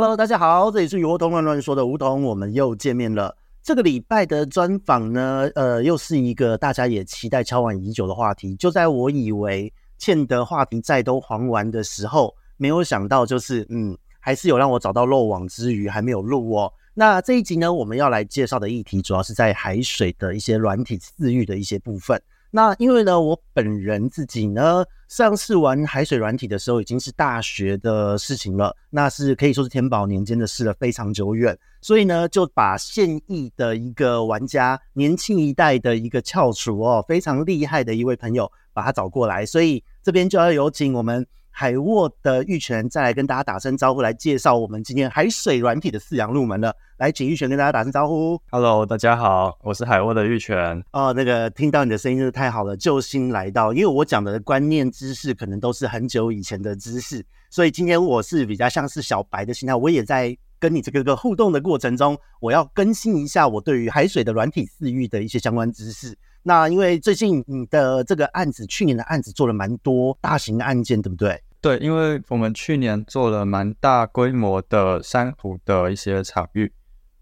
Hello，大家好，这里是鱼活通乱乱说的梧桐，我们又见面了。这个礼拜的专访呢，呃，又是一个大家也期待敲完已久的话题。就在我以为欠的话题债都还完的时候，没有想到就是，嗯，还是有让我找到漏网之鱼，还没有录哦。那这一集呢，我们要来介绍的议题，主要是在海水的一些软体饲育的一些部分。那因为呢，我本人自己呢，上次玩海水软体的时候，已经是大学的事情了，那是可以说是天宝年间的事了，非常久远。所以呢，就把现役的一个玩家，年轻一代的一个翘楚哦，非常厉害的一位朋友，把他找过来。所以这边就要有请我们。海沃的玉泉再来跟大家打声招呼，来介绍我们今天海水软体的饲养入门了。来，请玉泉跟大家打声招呼。Hello，大家好，我是海沃的玉泉。哦，那个听到你的声音真的太好了，救星来到。因为我讲的观念知识可能都是很久以前的知识，所以今天我是比较像是小白的心态，我也在跟你这个个互动的过程中，我要更新一下我对于海水的软体饲育的一些相关知识。那因为最近你的这个案子，去年的案子做了蛮多大型的案件，对不对？对，因为我们去年做了蛮大规模的珊瑚的一些场域，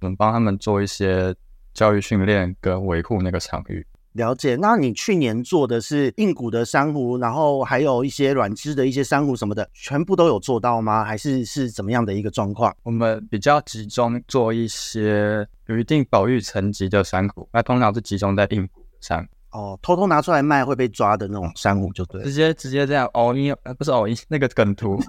我们帮他们做一些教育训练跟维护那个场域。了解，那你去年做的是硬骨的珊瑚，然后还有一些软枝的一些珊瑚什么的，全部都有做到吗？还是是怎么样的一个状况？我们比较集中做一些有一定保育层级的珊瑚，那通常是集中在硬骨的珊瑚。哦，偷偷拿出来卖会被抓的那种珊瑚就对，直接直接这样哦，你不是哦，那个梗图，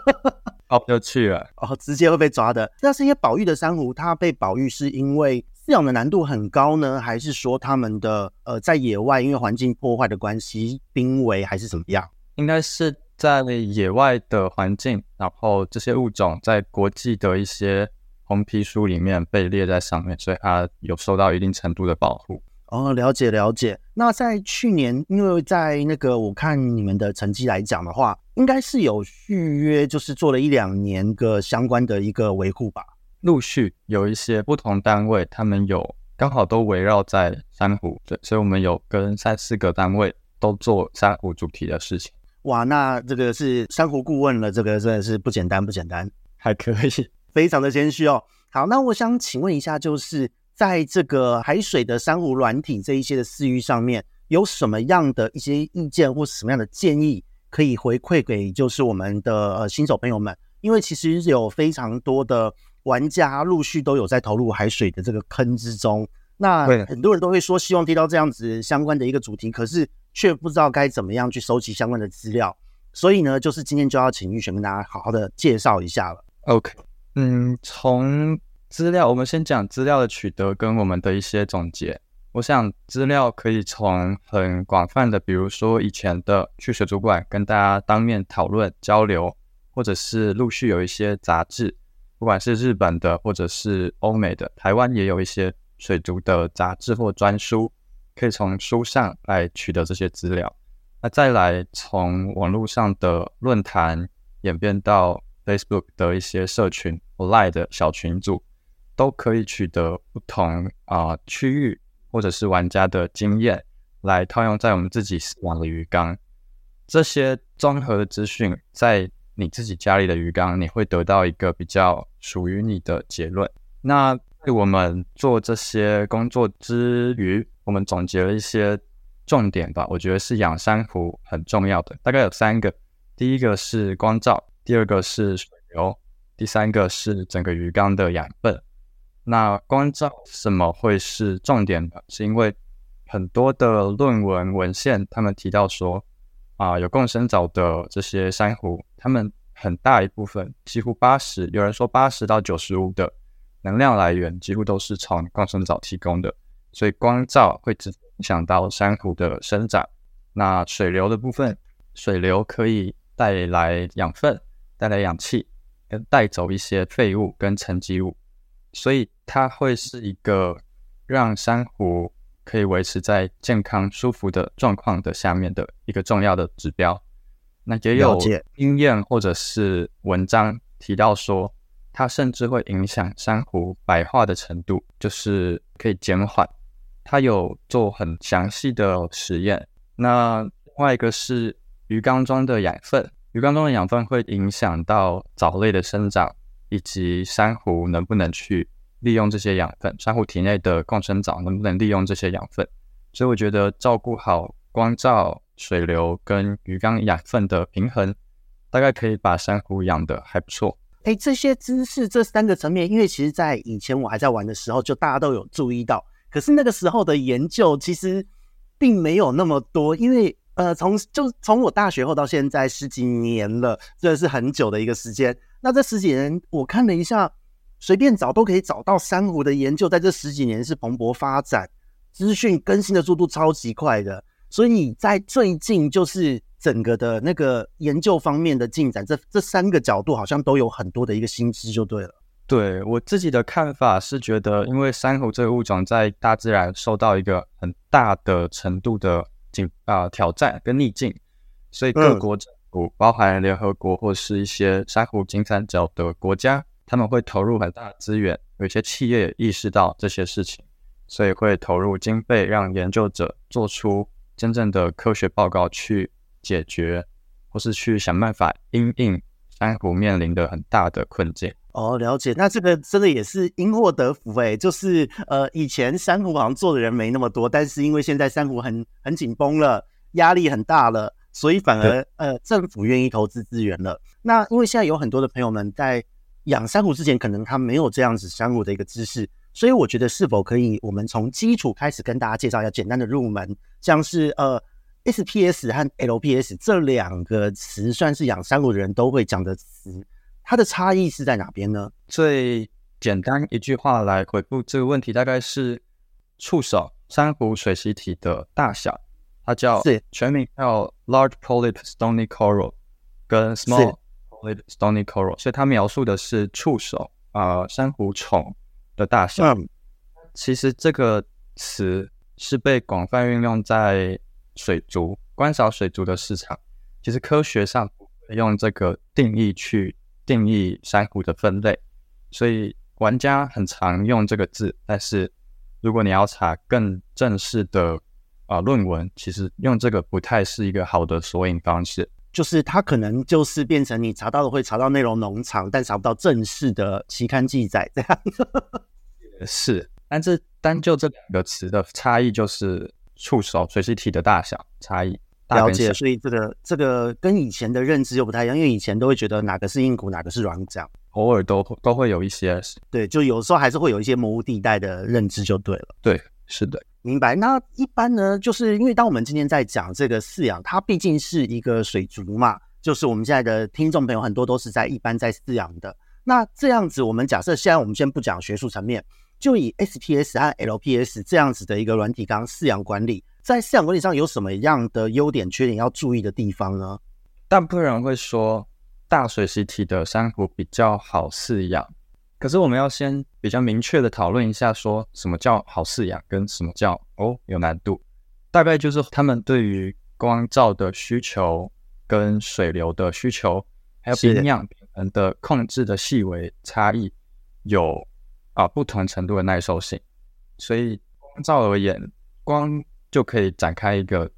哦就去了，哦，直接会被抓的。那是一些保育的珊瑚，它被保育是因为饲养的难度很高呢，还是说它们的呃在野外因为环境破坏的关系濒危，还是怎么样？应该是在野外的环境，然后这些物种在国际的一些红皮书里面被列在上面，所以它有受到一定程度的保护。哦，了解了解。那在去年，因为在那个我看你们的成绩来讲的话，应该是有续约，就是做了一两年个相关的一个维护吧。陆续有一些不同单位，他们有刚好都围绕在珊瑚，对，所以我们有跟三四个单位都做珊瑚主题的事情。哇，那这个是珊瑚顾问了，这个真的是不简单，不简单，还可以，非常的谦虚哦。好，那我想请问一下，就是。在这个海水的珊瑚软体这一些的饲育上面，有什么样的一些意见或什么样的建议可以回馈给就是我们的呃新手朋友们？因为其实有非常多的玩家陆续都有在投入海水的这个坑之中，那很多人都会说希望提到这样子相关的一个主题，可是却不知道该怎么样去收集相关的资料，所以呢，就是今天就要请玉璇跟大家好好的介绍一下了。OK，嗯，从资料，我们先讲资料的取得跟我们的一些总结。我想资料可以从很广泛的，比如说以前的去水族馆跟大家当面讨论交流，或者是陆续有一些杂志，不管是日本的或者是欧美的，台湾也有一些水族的杂志或专书，可以从书上来取得这些资料。那再来从网络上的论坛演变到 Facebook 的一些社群或 Line 的小群组。都可以取得不同啊、区域或者是玩家的经验，来套用在我们自己饲养的鱼缸。这些综合的资讯，在你自己家里的鱼缸，你会得到一个比较属于你的结论。那我们做这些工作之余，我们总结了一些重点吧。我觉得是养珊瑚很重要的，大概有三个：第一个是光照，第二个是水流，第三个是整个鱼缸的养分。那光照什么会是重点的？是因为很多的论文文献，他们提到说，啊，有共生藻的这些珊瑚，它们很大一部分，几乎八十，有人说八十到九十五的能量来源，几乎都是从共生藻提供的。所以光照会直影响到珊瑚的生长。那水流的部分，水流可以带来养分，带来氧气，跟带走一些废物跟沉积物。所以它会是一个让珊瑚可以维持在健康舒服的状况的下面的一个重要的指标。那也有经验或者是文章提到说，它甚至会影响珊瑚白化的程度，就是可以减缓。它有做很详细的实验。那另外一个是鱼缸中的养分，鱼缸中的养分会影响到藻类的生长。以及珊瑚能不能去利用这些养分，珊瑚体内的共生藻能不能利用这些养分。所以我觉得照顾好光照、水流跟鱼缸养分的平衡，大概可以把珊瑚养得还不错。哎，这些知识这三个层面，因为其实在以前我还在玩的时候，就大家都有注意到。可是那个时候的研究其实并没有那么多，因为呃，从就从我大学后到现在十几年了，这是很久的一个时间。那这十几年我看了一下，随便找都可以找到珊瑚的研究，在这十几年是蓬勃发展，资讯更新的速度超级快的。所以在最近就是。整个的那个研究方面的进展，这这三个角度好像都有很多的一个新知，就对了。对，我自己的看法是觉得，因为珊瑚这个物种在大自然受到一个很大的程度的境啊挑战跟逆境，所以各国政府，嗯、包含联合国或是一些珊瑚金三角的国家，他们会投入很大的资源。有些企业也意识到这些事情，所以会投入经费，让研究者做出真正的科学报告去。解决，或是去想办法因应珊瑚面临的很大的困境。哦，了解。那这个真的也是因祸得福哎，就是呃，以前珊瑚好像做的人没那么多，但是因为现在珊瑚很很紧绷了，压力很大了，所以反而呃，政府愿意投资资源了。那因为现在有很多的朋友们在养珊瑚之前，可能他没有这样子珊瑚的一个知识，所以我觉得是否可以，我们从基础开始跟大家介绍一下简单的入门，像是呃。SPS 和 LPS 这两个词算是养珊瑚的人都会讲的词，它的差异是在哪边呢？最简单一句话来回复这个问题，大概是触手珊瑚水螅体的大小，它叫是全名叫 Large Polyp Stony Coral 跟 Small Stony Coral，所以它描述的是触手啊、呃、珊瑚虫的大小。嗯、其实这个词是被广泛运用在水族观赏水族的市场，其实科学上用这个定义去定义珊瑚的分类，所以玩家很常用这个字。但是如果你要查更正式的啊、呃、论文，其实用这个不太是一个好的索引方式。就是它可能就是变成你查到的会查到内容农场，但查不到正式的期刊记载这样。是，但这单就这两个词的差异就是。触手水螅体的大小差异，了解，所以这个这个跟以前的认知又不太一样，因为以前都会觉得哪个是硬骨，哪个是软骨，偶尔都都会有一些，对，就有时候还是会有一些模糊地带的认知就对了。对，是的，明白。那一般呢，就是因为当我们今天在讲这个饲养，它毕竟是一个水族嘛，就是我们现在的听众朋友很多都是在一般在饲养的。那这样子，我们假设现在我们先不讲学术层面。就以 SPS 和 LPS 这样子的一个软体缸饲养管理，在饲养管理上有什么样的优点、缺点要注意的地方呢？大部分人会说大水螅体的珊瑚比较好饲养，可是我们要先比较明确的讨论一下，说什么叫好饲养，跟什么叫哦有难度。大概就是他们对于光照的需求、跟水流的需求，还有营养平衡的控制的细微差异有。啊，不同程度的耐受性，所以光照而言，光就可以展开一个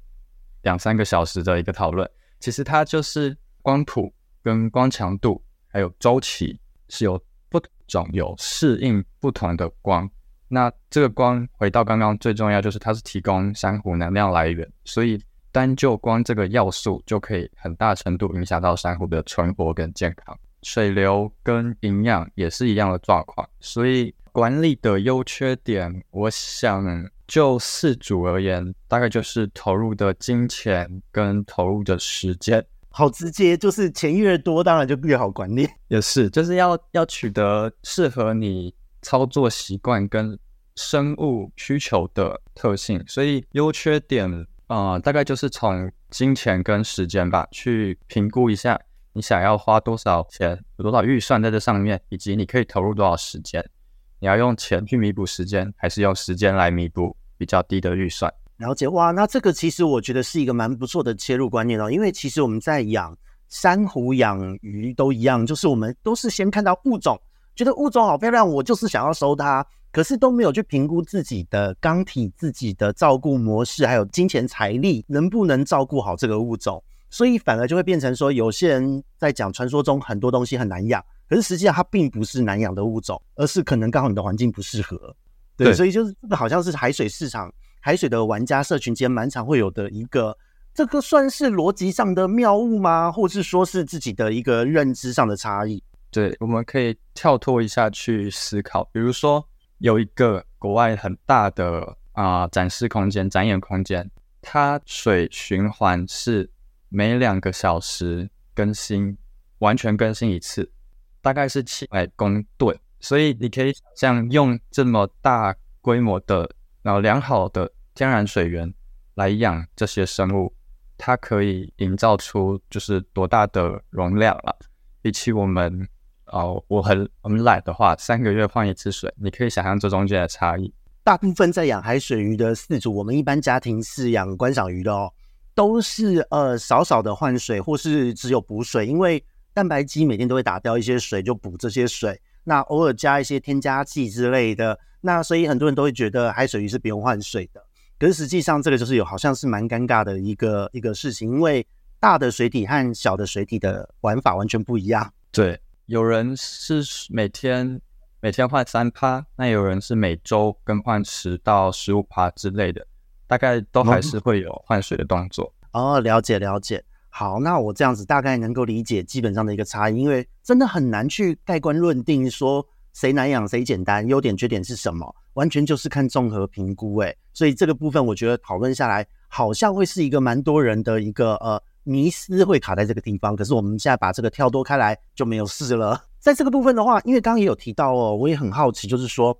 两三个小时的一个讨论。其实它就是光谱跟光强度，还有周期是有不种有适应不同的光。那这个光回到刚刚最重要，就是它是提供珊瑚能量来源，所以单就光这个要素就可以很大程度影响到珊瑚的存活跟健康。水流跟营养也是一样的状况，所以管理的优缺点，我想就四组而言，大概就是投入的金钱跟投入的时间。好直接，就是钱越多，当然就越好管理。也是，就是要要取得适合你操作习惯跟生物需求的特性，所以优缺点啊、大概就是从金钱跟时间吧，去评估一下。你想要花多少钱，有多少预算在这上面，以及你可以投入多少时间？你要用钱去弥补时间，还是用时间来弥补比较低的预算？了解哇，那这个其实我觉得是一个蛮不错的切入观念哦。因为其实我们在养珊瑚、养鱼都一样，就是我们都是先看到物种，觉得物种好漂亮，我就是想要收它，可是都没有去评估自己的缸体、自己的照顾模式，还有金钱财力能不能照顾好这个物种。所以反而就会变成说，有些人在讲传说中很多东西很难养，可是实际上它并不是难养的物种，而是可能刚好你的环境不适合。对，对所以就是这个好像是海水市场、海水的玩家社群间蛮常会有的一个，这个算是逻辑上的谬误吗？或是说是自己的一个认知上的差异？对，我们可以跳脱一下去思考，比如说有一个国外很大的啊、展示空间、展演空间，它水循环是每两个小时更新，完全更新一次，大概是七百公吨。所以你可以想象，用这么大规模的、然后良好的天然水源来养这些生物，它可以营造出就是多大的容量了。比起我们，哦，我很我们懒的话，三个月换一次水，你可以想象这中间的差异。大部分在养海水鱼的饲主，我们一般家庭饲养观赏鱼的哦，都是呃少少的换水，或是只有补水，因为蛋白鸡每天都会打掉一些水，就补这些水。那偶尔加一些添加剂之类的，那所以很多人都会觉得海水鱼是不用换水的。可是实际上这个就是有好像是蛮尴尬的一个一个事情，因为大的水体和小的水体的玩法完全不一样。对，有人是每天每天换三趴，那有人是每周更换十到十五趴之类的，大概都还是会有换水的动作。哦，了解了解。好，那我这样子大概能够理解基本上的一个差异，因为真的很难去盖棺论定说谁难养谁简单，优点缺点是什么，完全就是看综合评估。诶，所以这个部分我觉得讨论下来，好像会是一个蛮多人的一个呃迷思会卡在这个地方。可是我们现在把这个跳脱开来就没有事了。在这个部分的话，因为刚刚也有提到哦，我也很好奇，就是说。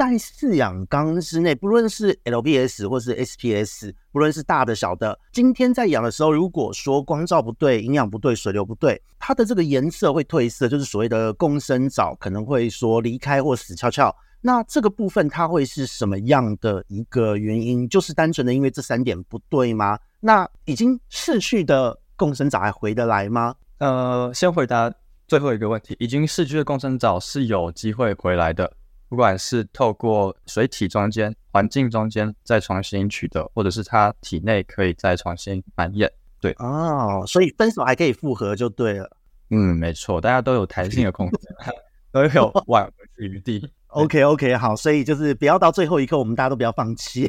在饲养缸之内，不论是 LPS 或是 SPS，不论是大的小的，今天在养的时候，如果说光照不对、营养不对、水流不对，它的这个颜色会褪色，就是所谓的共生藻可能会说离开或死翘翘。那这个部分它会是什么样的一个原因？就是单纯的因为这三点不对吗？那已经逝去的共生藻还回得来吗？呃，先回答最后一个问题，已经逝去的共生藻是有机会回来的。不管是透过水体中间、环境中间再重新取得，或者是它体内可以再重新繁衍，对哦，所以分手还可以复合就对了。嗯，没错，大家都有弹性的空间，都有挽回的余地。OK OK，好，所以就是不要到最后一刻，我们大家都不要放弃。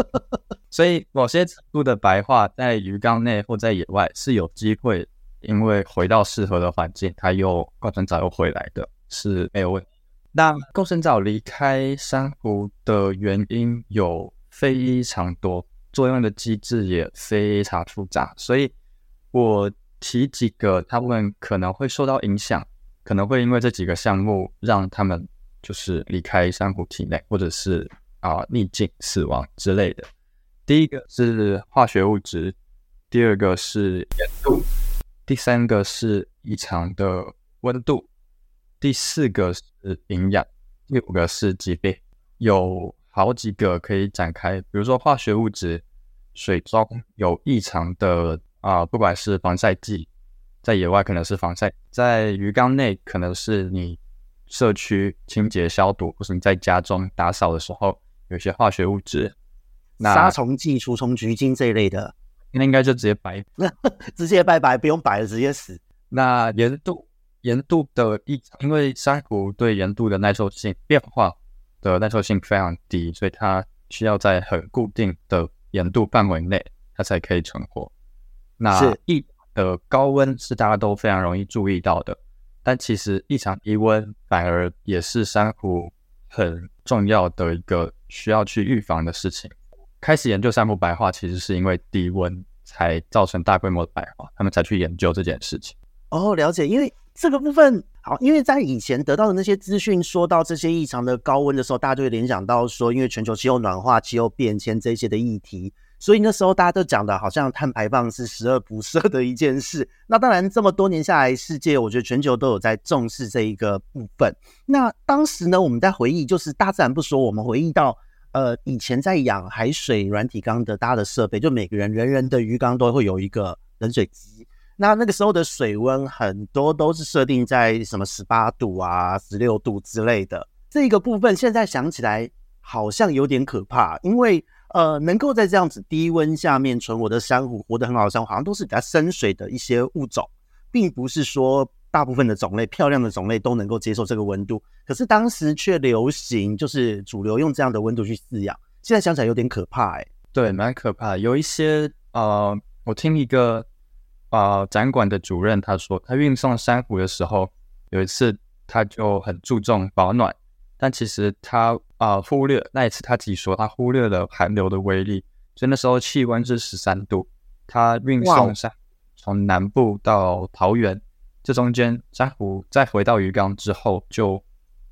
所以某些程度的白化在鱼缸内或在野外是有机会，因为回到适合的环境，它又共生藻又回来的，是没有问题。那共生藻离开珊瑚的原因有非常多，作用的机制也非常复杂，所以我提几个他们可能会受到影响，可能会因为这几个项目让他们就是离开珊瑚体内，或者是啊、逆境死亡之类的。第一个是化学物质，第二个是盐度，第三个是异常的温度。第四个营养，第五个是疾病，有好几个可以展开。比如说化学物质，水中有异常的啊、呃，不管是防晒剂，在野外可能是防晒，在鱼缸内可能是你社区清洁消毒，或是你在家中打扫的时候有些化学物质，那杀虫剂、除虫菊精这一类的，那应该就直接白，直接拜拜，不用摆了，直接死。那盐度。盐度的异常，因为珊瑚对盐度的耐受性变化的耐受性非常低，所以它需要在很固定的盐度范围内，它才可以存活。那异的高温是大家都非常容易注意到的，但其实异常低温反而也是珊瑚很重要的一个需要去预防的事情。开始研究珊瑚白化，其实是因为低温才造成大规模的白化，他们才去研究这件事情。哦，了解，因为。这个部分好，因为在以前得到的那些资讯，说到这些异常的高温的时候，大家就会联想到说，因为全球气候暖化、气候变迁这些的议题，所以那时候大家都讲的好像碳排放是十恶不赦的一件事。那当然，这么多年下来，世界我觉得全球都有在重视这一个部分。那当时呢，我们在回忆，就是大自然不说，我们回忆到，呃，以前在养海水软体缸的大的设备，就每个人人人的鱼缸都会有一个冷水机。那那个时候的水温很多都是设定在什么十八度啊、十六度之类的，这个部分现在想起来好像有点可怕，因为呃，能够在这样子低温下面存活的珊瑚，活得很好的珊瑚，好像都是比较深水的一些物种，并不是说大部分的种类，漂亮的种类都能够接受这个温度。可是当时却流行，就是主流用这样的温度去饲养。现在想起来有点可怕，哎，对，蛮可怕。有一些呃，我听一个呃展馆的主任他说，他运送珊瑚的时候，有一次他就很注重保暖，但其实他啊、呃、忽略那一次他自己说他忽略了寒流的威力，所以那时候气温是十三度，他运送珊从南部到桃园，这中间珊瑚再回到鱼缸之后就。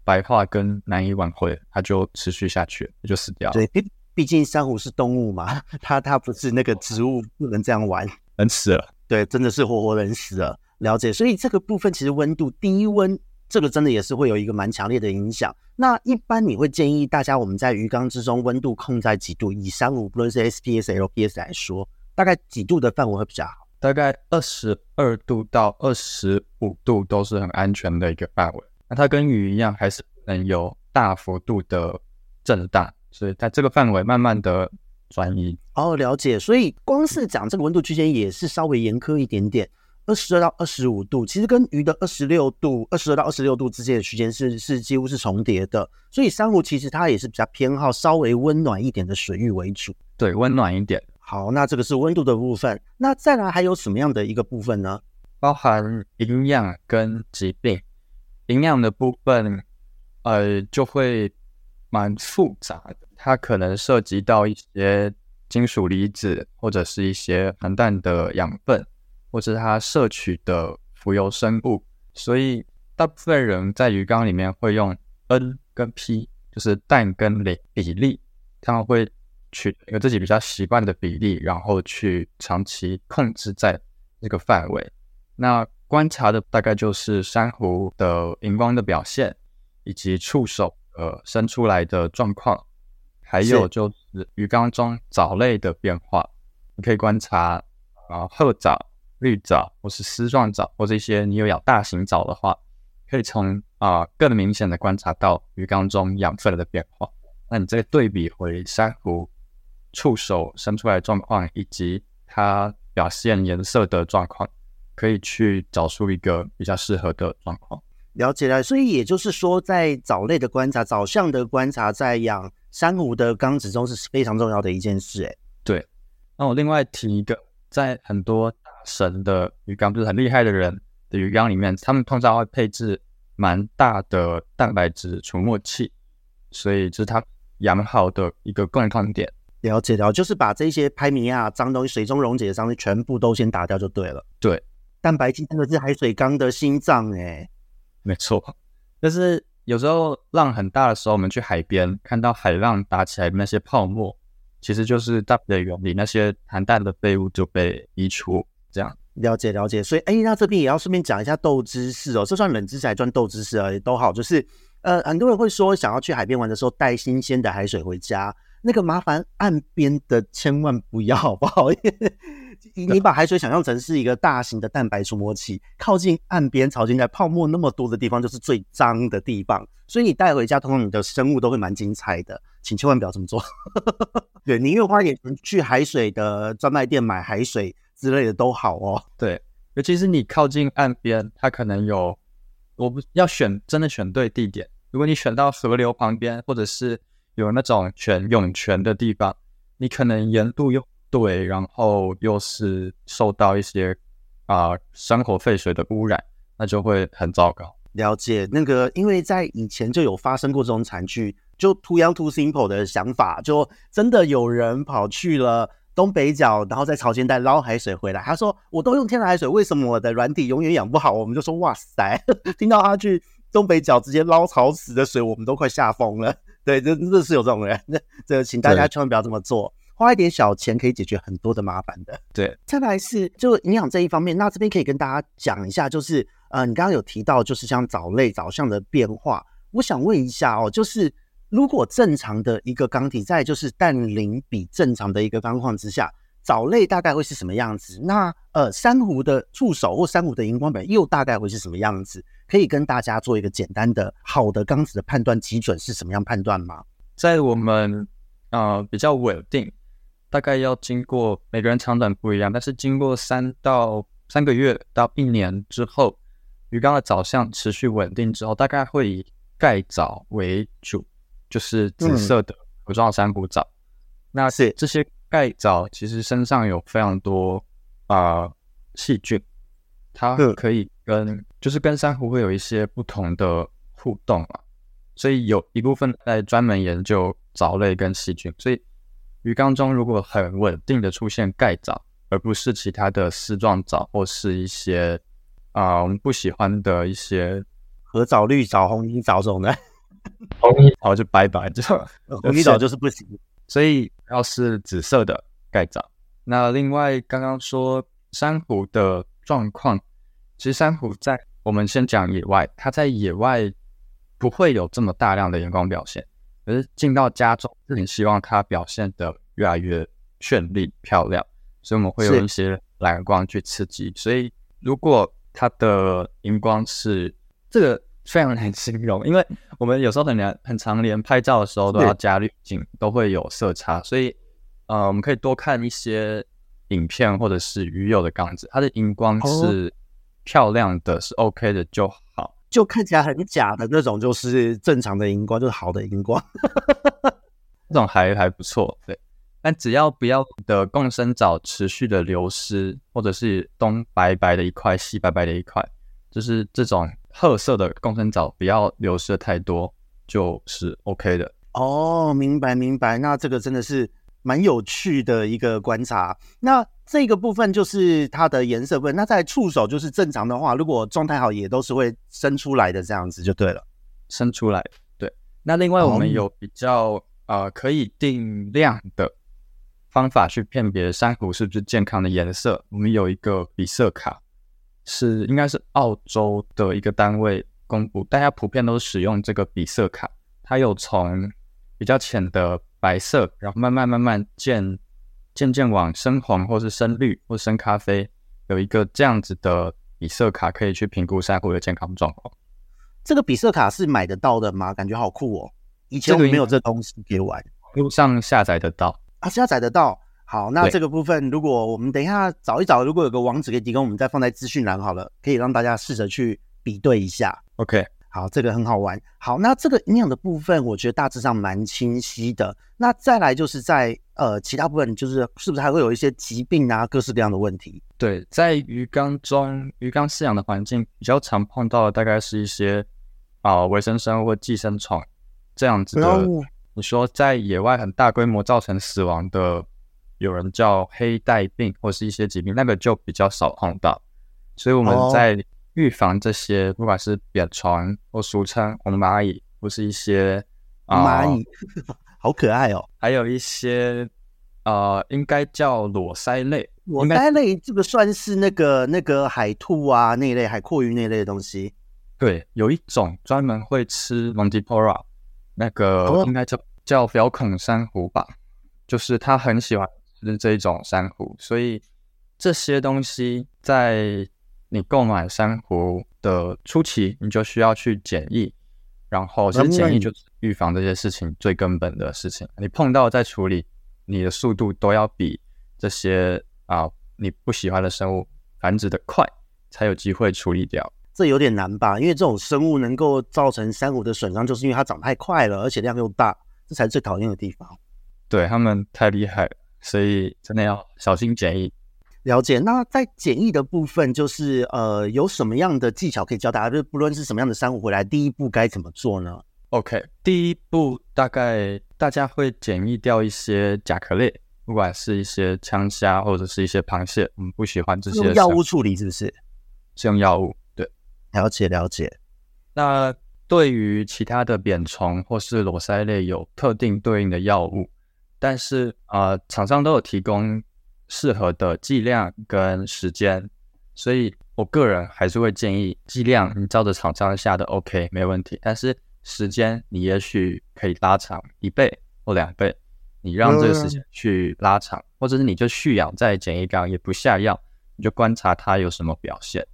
白化跟难以挽回，它就持续下去，就死掉了。对，毕毕竟珊瑚是动物嘛，它它不是那个植物，不能这样玩，人死了。对，真的是活活人死了。了解，所以这个部分其实温度低温，这个真的也是会有一个蛮强烈的影响。那一般你会建议大家，我们在鱼缸之中温度控在几度？以三五不论是 SPS、LPS 来说，大概几度的范围会比较好？大概二十二度到二十五度都是很安全的一个范围。那它跟鱼一样，还是能有大幅度的震荡，所以在这个范围慢慢的转移。哦，了解。所以光是讲这个温度区间也是稍微严苛一点点，二十二到二十五度，其实跟鱼的二十六度、二十二到二十六度之间的区间是是几乎是重叠的。所以珊瑚其实它也是比较偏好稍微温暖一点的水域为主。对，温暖一点。好，那这个是温度的部分。那再来还有什么样的一个部分呢？包含营养跟疾病。营养的部分，呃，就会蛮复杂的。它可能涉及到一些金属离子，或者是一些含氮的养分，或者是它摄取的浮游生物。所以，大部分人在鱼缸里面会用 N 跟 P，就是氮跟磷比例，他们会取一个自己比较习惯的比例，然后去长期控制在这个范围。那观察的大概就是珊瑚的荧光的表现，以及触手呃伸出来的状况，还有就是鱼缸中藻类的变化。你可以观察啊褐藻、绿藻或是丝状藻，或者一些你有养大型藻的话，可以从啊更明显的观察到鱼缸中养分的变化。那你这个对比回珊瑚触手伸出来的状况，以及它表现颜色的状况。可以去找出一个比较适合的状况。了解了，所以也就是说，在藻类的观察、藻相的观察，在养珊瑚的缸子中是非常重要的一件事。哎，对。那我另外提一个，在很多大神的鱼缸，就是很厉害的人的鱼缸里面，他们通常会配置蛮大的蛋白质除沫器，所以这是它养好的一个共同点。了解了，就是把这些拍米啊、脏东西、水中溶解的东西全部都先打掉就对了。对。蛋白质真的是海水缸的心脏哎，没错。但是有时候浪很大的时候，我们去海边看到海浪打起来那些泡沫，其实就是大的原理，那些含氮的废物就被移除。这样了解了解。所以哎，那这边也要顺便讲一下豆知识哦，这算冷知识还算豆知识啊，都好。就是呃，很多人会说想要去海边玩的时候带新鲜的海水回家，那个麻烦岸边的千万不要，好不好？你把海水想象成是一个大型的蛋白触摸器，靠近岸边、潮间带、泡沫那么多的地方，就是最脏的地方。所以你带回家，通常你的生物都会蛮精彩的，请千万不要这么做。对，宁愿花点钱去海水的专卖店买海水之类的都好哦。对，尤其是你靠近岸边，它可能有，我不要选，真的选对地点。如果你选到河流旁边，或者是有那种泉涌泉的地方，你可能盐度又。对，然后又是受到一些啊、呃、生活废水的污染，那就会很糟糕。了解那个，因为在以前就有发生过这种惨剧，就 too young too simple 的想法，就真的有人跑去了东北角，然后在潮间带捞海水回来。他说：“我都用天然海水，为什么我的软体永远养不好？”我们就说：“哇塞！” 听到他去东北角直接捞潮池的水，我们都快吓疯了。对，真的是有这种人，那这请大家千万不要这么做。花一点小钱可以解决很多的麻烦的。对，再来是就营养这一方面，那这边可以跟大家讲一下，就是呃，你刚刚有提到就是像藻类、藻相的变化，我想问一下哦，就是如果正常的一个缸体，在就是氮磷比正常的一个缸况之下，藻类大概会是什么样子？那呃，珊瑚的触手或珊瑚的荧光本又大概会是什么样子？可以跟大家做一个简单的好的缸子的判断基准是什么样判断吗？在我们呃比较稳定。大概要经过每个人长短不一样，但是经过三到三个月到一年之后，鱼缸的藻相持续稳定之后，大概会以钙藻为主，就是紫色的盒状珊瑚藻。嗯、那是这些钙藻其实身上有非常多啊、呃、细菌，它可以跟、嗯、就是跟珊瑚会有一些不同的互动嘛，所以有一部分在专门研究藻类跟细菌。所以鱼缸中如果很稳定的出现钙藻，而不是其他的丝状藻或是一些。啊，我们不喜欢的一些褐藻、绿藻、红泥藻这种的，红泥藻就拜拜，就 红泥藻就是不行。所以要是紫色的钙藻。那另外刚刚说珊瑚的状况，其实珊瑚在我们先讲野外，它在野外不会有这么大量的阳光表现，可是进到家中，是很希望它表现得越来越绚丽漂亮，所以我们会用一些蓝光去刺激。所以如果它的荧光是这个非常难形容，因为我们有时候很难很常连拍照的时候都要加滤镜，都会有色差，所以呃，我们可以多看一些影片或者是鱼友的缸子，它的荧光是漂亮的，是 OK 的就好，就看起来很假的那种就是正常的荧光，就是好的荧光，这种还还不错，对。但只要不要的共生藻持续的流失，或者是东白白的一块，西白白的一块，就是这种褐色的共生藻不要流失的太多，就是 OK 的。哦，明白明白。那这个真的是蛮有趣的一个观察。那这个部分就是它的颜色部分。那在触手就是正常的话，如果状态好，也都是会伸出来的，这样子就对了。伸出来，对。那另外我们有比较、呃可以定量的。方法去辨别珊瑚是不是健康的颜色，我们有一个比色卡，是应该是澳洲的一个单位公布，大家普遍都使用这个比色卡。它有从比较浅的白色，然后慢慢慢慢渐渐渐往深黄或是深绿或深咖啡，有一个这样子的比色卡可以去评估珊瑚的健康状况。这个比色卡是买得到的吗？感觉好酷哦！以前我没有这东西给玩，路上下载得到。啊，下载得到。好，那这个部分，如果我们等一下找一找，如果有个网址可以提供，我们再放在资讯栏好了，可以让大家试着去比对一下。OK，好，这个很好玩。好，那这个营养的部分，我觉得大致上蛮清晰的。那再来就是在呃其他部分，就是是不是还会有一些疾病啊，各式各样的问题？对，在鱼缸中，鱼缸饲养的环境比较常碰到的，大概是一些啊微生生物或寄生虫这样子的。嗯你说在野外很大规模造成死亡的，有人叫黑带病或是一些疾病，那个就比较少碰到。所以我们在预防这些，不管是扁虫或俗称红蚂蚁，或是一些 蚂蚁，好可爱哦。还有一些呃，应该叫裸鳃类。裸鳃类这个算是那个那个海兔啊那一类海蛞蝓那一类的东西。对，有一种专门会吃 Montipora，。那个应该叫叫表孔珊瑚吧，就是它很喜欢吃这一种珊瑚，所以这些东西在你购买珊瑚的初期，你就需要去检疫，然后其实检疫就是预防这些事情最根本的事情，你碰到再处理，你的速度都要比这些啊你不喜欢的生物繁殖的快，才有机会处理掉。这有点难吧？因为这种生物能够造成珊瑚的损伤，就是因为它长太快了，而且量又大，这才是最讨厌的地方。对，他们太厉害了，所以真的要小心检疫。了解。那在简易的部分，就是呃，有什么样的技巧可以教大家？就是不论是什么样的珊瑚回来，第一步该怎么做呢？OK，第一步大概大家会检疫掉一些甲壳类，不管是一些枪虾或者是一些螃蟹，我们不喜欢这些。用药物处理是不是？是用药物。对了解了解。那对于其他的扁虫或是裸鳃类有特定对应的药物，但是呃，厂商都有提供适合的剂量跟时间，所以我个人还是会建议剂量你照着厂商下的 OK 没问题，但是时间你也许可以拉长一倍或两倍，你让这个时间去拉长，嗯、或者是你就蓄养在检疫缸也不下药，你就观察它有什么表现，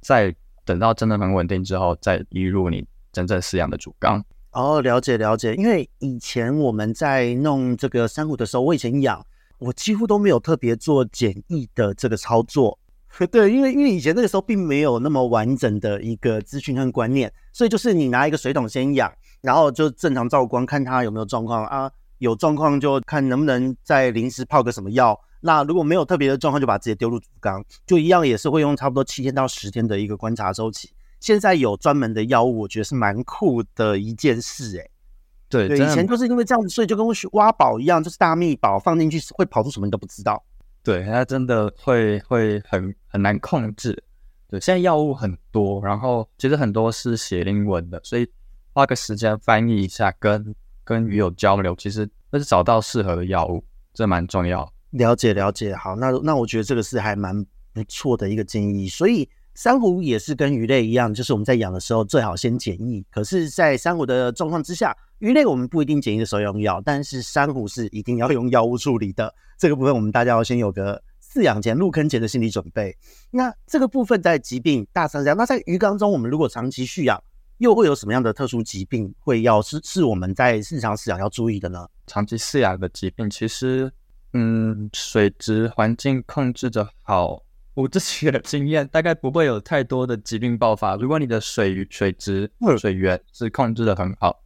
再。等到真的很稳定之后，再移入你真正饲养的主缸。哦，了解了解。因为以前我们在弄这个珊瑚的时候，我以前养，我几乎都没有特别做检疫的这个操作，对，因为因为以前那个时候并没有那么完整的一个资讯和观念，所以就是你拿一个水桶先养，然后就正常照光，看它有没有状况啊，有状况就看能不能再临时泡个什么药。那如果没有特别的状况，就把自己丢入主缸，就一样也是会用差不多七天到十天的一个观察周期。现在有专门的药物，我觉得是蛮酷的一件事，欸，哎。对，对，以前就是因为这样子，所以就跟挖宝一样，就是大秘宝放进去会跑出什么你都不知道。对，它真的会会很很难控制。对，现在药物很多，然后其实很多是写英文的，所以花个时间翻译一下，跟跟鱼友交流，其实那是找到适合的药物，这蛮重要。了解了解，好，那那我觉得这个是还蛮不错的一个建议，所以。珊瑚也是跟鱼类一样，就是我们在养的时候最好先检疫。可是，在珊瑚的状况之下，鱼类我们不一定检疫的时候用药，但是珊瑚是一定要用药物处理的。这个部分我们大家要先有个饲养前、入坑前的心理准备。那这个部分在疾病大三这样，那在鱼缸中，我们如果长期蓄养，又会有什么样的特殊疾病会要是是我们在日常饲养要注意的呢？长期饲养的疾病，其实，嗯，水质环境控制的好。我自己的经验，大概不会有太多的疾病爆发。如果你的水水质、水源是控制的很好，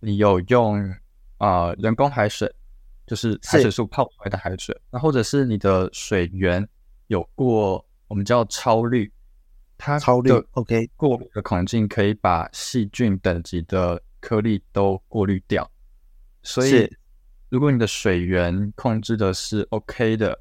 你有用啊、呃、人工海水，就是海水素泡出来的海水，那或者是你的水源有过我们叫超滤，它超滤 OK 过滤的孔径可以把细菌等级的颗粒都过滤掉。所以，如果你的水源控制的是 OK 的，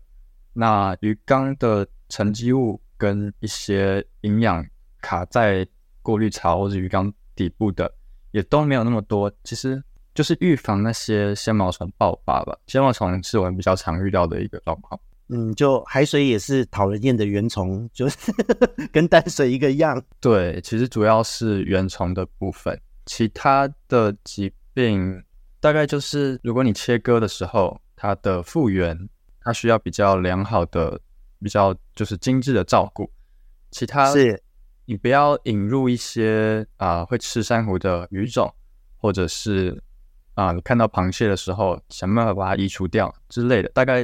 那鱼缸的沉积物跟一些营养卡在过滤槽或者鱼缸底部的，也都没有那么多。其实就是预防那些纤毛虫爆发吧。纤毛虫是我们比较常遇到的一个状况。嗯，就海水也是讨人厌的原虫，就是 跟淡水一个样。对，其实主要是原虫的部分，其他的疾病大概就是如果你切割的时候，它的复原它需要比较良好的。比较就是精致的照顾，其他是你不要引入一些啊、呃、会吃珊瑚的鱼种，或者是啊、呃、你看到螃蟹的时候想办法把它移除掉之类的。大概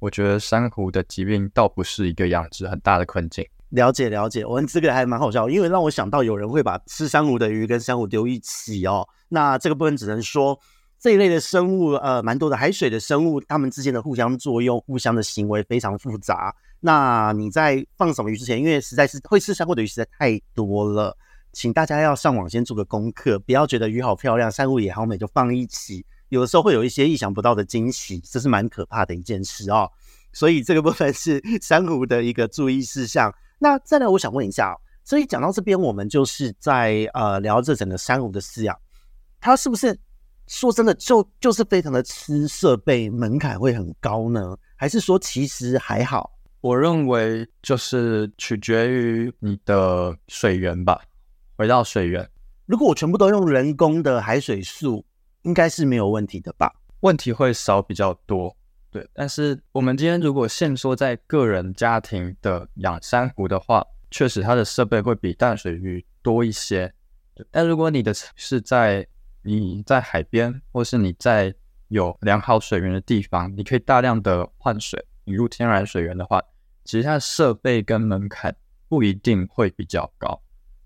我觉得珊瑚的疾病倒不是一个养殖很大的困境。了解了解，我们这个还蛮好笑，因为让我想到有人会把吃珊瑚的鱼跟珊瑚丢一起哦。那这个部分只能说。这一类的生物，呃，蛮多的海水的生物，它们之间的互相作用、互相的行为非常复杂。那你在放什么鱼之前，因为实在是会吃珊瑚的鱼实在太多了，请大家要上网先做个功课，不要觉得鱼好漂亮、珊瑚也好美就放一起，有的时候会有一些意想不到的惊喜，这是蛮可怕的一件事哦。所以这个部分是 珊瑚的一个注意事项。那再来，我想问一下，所以讲到这边，我们就是在呃聊这整个珊瑚的饲养，它是不是？说真的，就就是非常的吃设备，门槛会很高呢？还是说其实还好？我认为就是取决于你的水源吧。回到水源，如果我全部都用人工的海水素，应该是没有问题的吧？问题会少比较多，对。但是我们今天如果限说在个人家庭的养珊瑚的话，确实它的设备会比淡水鱼多一些。但如果你的是在你在海边，或是你在有良好水源的地方，你可以大量的换水，引入天然水源的话，其实它的设备跟门槛不一定会比较高，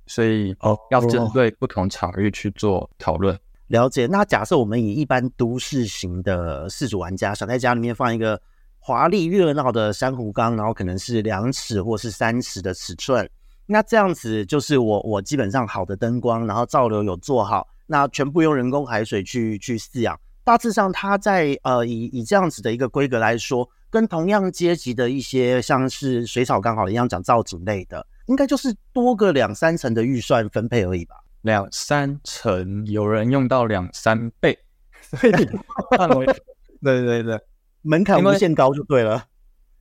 所以哦，要针对不同场域去做讨论。了解。那假设我们以一般都市型的四主玩家，想在家里面放一个华丽热闹的珊瑚缸，然后可能是两尺或是三尺的尺寸，那这样子就是我我基本上好的灯光，然后照流有做好。那全部用人工海水去去饲养，大致上它在呃以以这样子的一个规格来说，跟同样阶级的一些像是水草刚好一样讲造景类的，应该就是多个两三层的预算分配而已吧。两三层，有人用到两三倍，所以 范围对对对，门槛无限高就对了。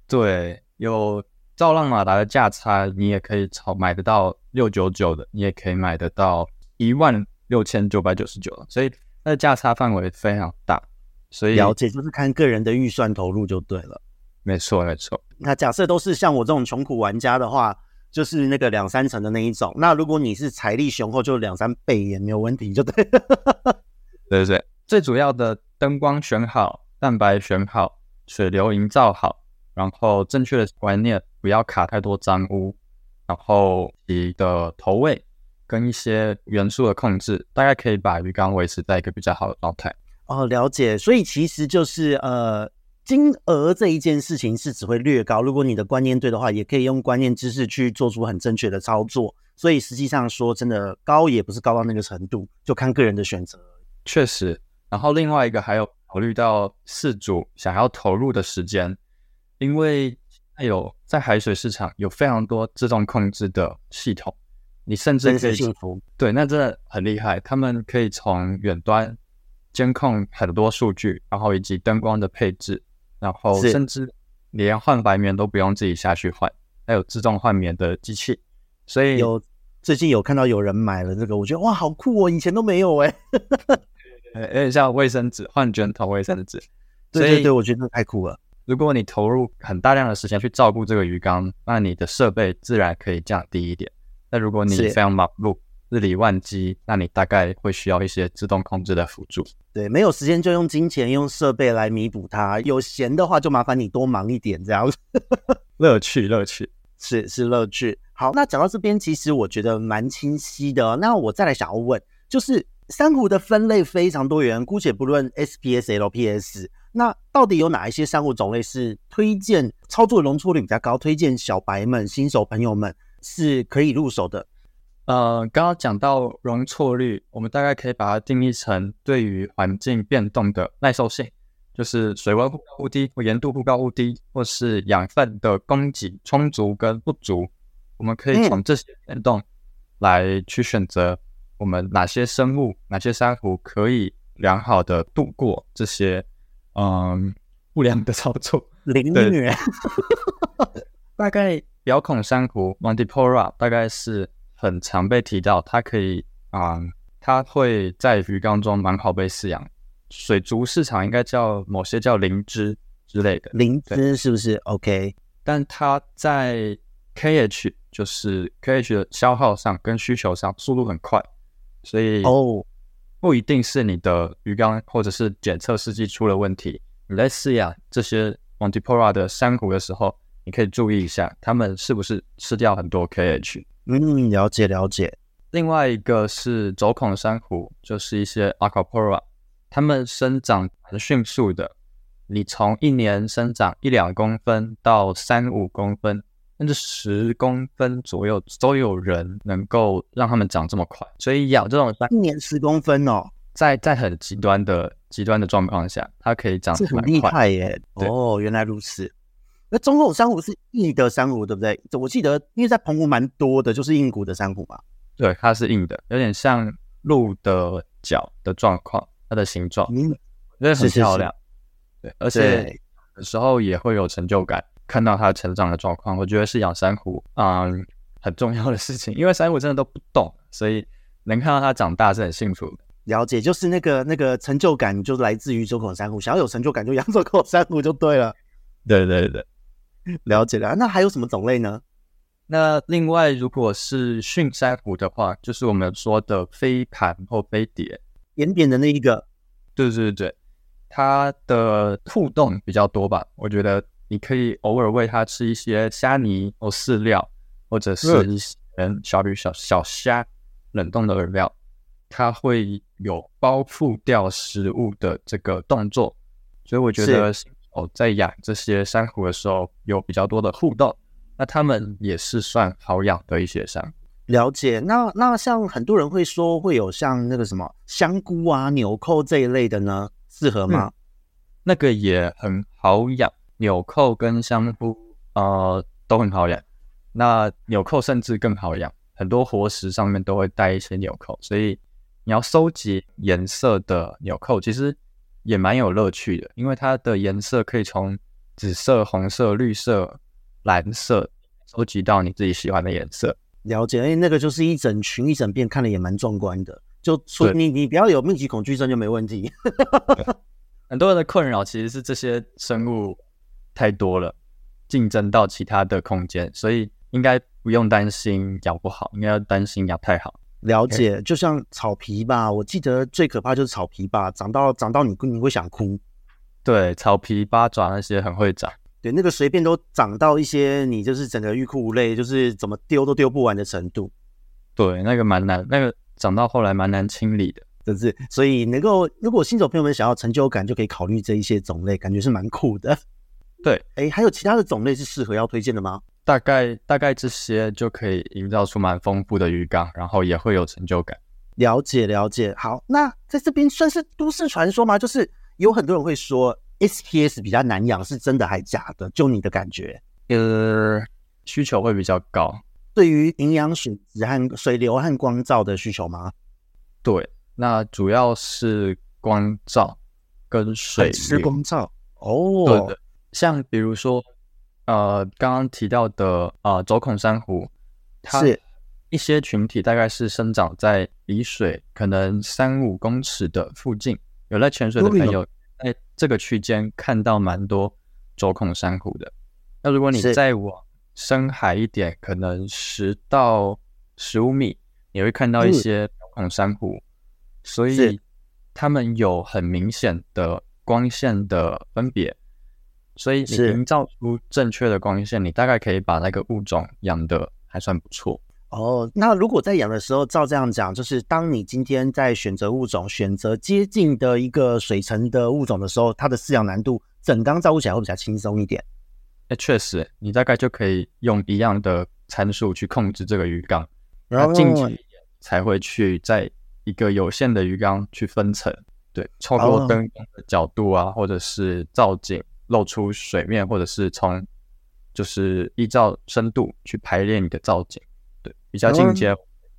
对，有造浪马达的价差，你也可以炒买得到六九九的，你也可以买得到一万。六千九百九十九了，所以它的价差范围非常大，所以了解就是看个人的预算投入就对了。没错，没错。那假设都是像我这种穷苦玩家的话，就是那个两三成的那一种。那如果你是财力雄厚，就两三倍也没有问题，就对。对对对，最主要的灯光选好，蛋白选好，水流营造好，然后正确的观念，不要卡太多脏污，然后你的投喂跟一些元素的控制，大概可以把鱼缸维持在一个比较好的状态。哦，了解。所以其实就是呃，金额这一件事情是只会略高，如果你的观念对的话，也可以用观念知识去做出很正确的操作。所以实际上说，真的高也不是高到那个程度，就看个人的选择。确实。然后另外一个还有考虑到饲主想要投入的时间。因为还有在海水市场有非常多自动控制的系统，你甚至可以幸福对，那真的很厉害。他们可以从远端监控很多数据，然后以及灯光的配置，然后甚至连换白棉都不用自己下去换，还有自动换棉的机器。所以有最近有看到有人买了这个，我觉得哇，好酷哦！以前都没有哎，有点像卫生纸换卷筒卫生纸。对对对，我觉得太酷了。如果你投入很大量的时间去照顾这个鱼缸，那你的设备自然可以降低一点。那如果你非常忙碌，日理万机，那你大概会需要一些自动控制的辅助。对，没有时间就用金钱、用设备来弥补它。有闲的话，就麻烦你多忙一点，这样子。乐趣，乐趣，是是乐趣。好，那讲到这边，其实我觉得蛮清晰的。那我再来想要问，就是珊瑚的分类非常多元，姑且不论 SPS、LPS。那到底有哪一些珊瑚种类是推荐操作容错率比较高，推荐小白们、新手朋友们是可以入手的？呃，刚刚讲到容错率，我们大概可以把它定义成对于环境变动的耐受性，就是水温忽高忽低，或盐度忽高忽低，或是养分的供给充足跟不足，我们可以从这些变动来去选择我们哪些生物、哪些珊瑚可以良好的度过这些。嗯，不良的操作，零女，大概表孔珊瑚 Montipora 大概是很常被提到，它可以啊、嗯，它会在鱼缸中蛮好被饲养。水族市场应该叫某些叫灵芝之类的，灵芝是不是？OK，但它在 KH 就是 KH 的消耗上跟需求上速度很快，所以哦。不一定是你的鱼缸或者是检测试剂出了问题。你在饲养这些 Montipora 的珊瑚的时候，你可以注意一下，它们是不是吃掉很多 KH。嗯，了解了解。另外一个是轴孔珊瑚，就是一些 Acropora，它们生长很迅速的，你从一年生长一两公分到三五公分，甚至十公分左右，都有人能够让它们长这么快，所以养这种一年十公分哦，在在很极端的极端的状况下，它可以长得很快，厉害耶！哦，原来如此。那中后珊瑚是硬的珊瑚，对不对？我记得，因为在澎湖蛮多的，就是硬骨的珊瑚嘛。对，它是硬的，有点像鹿的角的状况，它的形状，嗯，我觉得很漂亮。是是是对，而且有时候也会有成就感。看到它成长的状况，我觉得是养珊瑚嗯很重要的事情，因为珊瑚真的都不动，所以能看到它长大是很幸福的。了解，就是那个那个成就感，就来自于周口珊瑚。想要有成就感，就养周口珊瑚就对了。对对对，了解了。那还有什么种类呢？那另外，如果是训珊瑚的话，就是我们说的飞盘或飞碟，扁扁的那一个。对对对，它的互动比较多吧？我觉得。你可以偶尔喂它吃一些虾泥或饲料，或者是一些小鱼小小虾冷冻的饵料，它会有包覆掉食物的这个动作，所以我觉得哦，在养这些珊瑚的时候有比较多的互动，那它们也是算好养的一些珊瑚。了解，那那像很多人会说会有像那个什么香菇啊、纽扣这一类的呢，适合吗？嗯，那个也很好养。纽扣跟香菇，呃，都很好养。那纽扣甚至更好养，很多活石上面都会带一些纽扣，所以你要收集颜色的纽扣，其实也蛮有乐趣的，因为它的颜色可以从紫色、红色、绿色、蓝色收集到你自己喜欢的颜色。了解，因为那个就是一整群一整片，看了也蛮壮观的。就说你你不要有密集恐惧症就没问题。很多人的困扰其实是这些生物。太多了，竞争到其他的空间，所以应该不用担心养不好，应该要担心养太好。了解就像草皮吧，我记得最可怕就是草皮吧，长到长到你你会想哭。对，草皮八爪那些很会长。对，那个随便都长到一些你就是整个欲哭无泪，就是怎么丢都丢不完的程度。对，那个蛮难，那个长到后来蛮难清理的，真是。所以能够，如果新手朋友们想要成就感，就可以考虑这一些种类，感觉是蛮酷的。对，哎，还有其他的种类是适合要推荐的吗？大概大概这些就可以营造出蛮丰富的鱼缸，然后也会有成就感。了解了解。好，那在这边算是都市传说吗？就是有很多人会说。SPS 比较难养，是真的还假的？就你的感觉，呃，需求会比较高，对于营养水质和水流和光照的需求吗？对，那主要是光照跟水吃光照哦。对的，像比如说，呃，刚刚提到的呃轴孔珊瑚，它是一些群体大概是生长在离水可能三五公尺的附近，有在潜水的朋友。在这个区间看到蛮多轴孔珊瑚的。那如果你再往深海一点，可能十到十五米，你会看到一些轴孔珊瑚。嗯、所以它们有很明显的光线的分别。所以你营造出正确的光线，你大概可以把那个物种养的还算不错。哦，那如果在养的时候，照这样讲，就是当你今天在选择物种、选择接近的一个水层的物种的时候，它的饲养难度，整缸照顾起来会比较轻松一点。哎，确实，你大概就可以用一样的参数去控制这个鱼缸，然后进去才会去在一个有限的鱼缸去分层，对，超过灯光的角度啊，或者是造景露出水面，或者是从就是依照深度去排列你的造景。对，比较进阶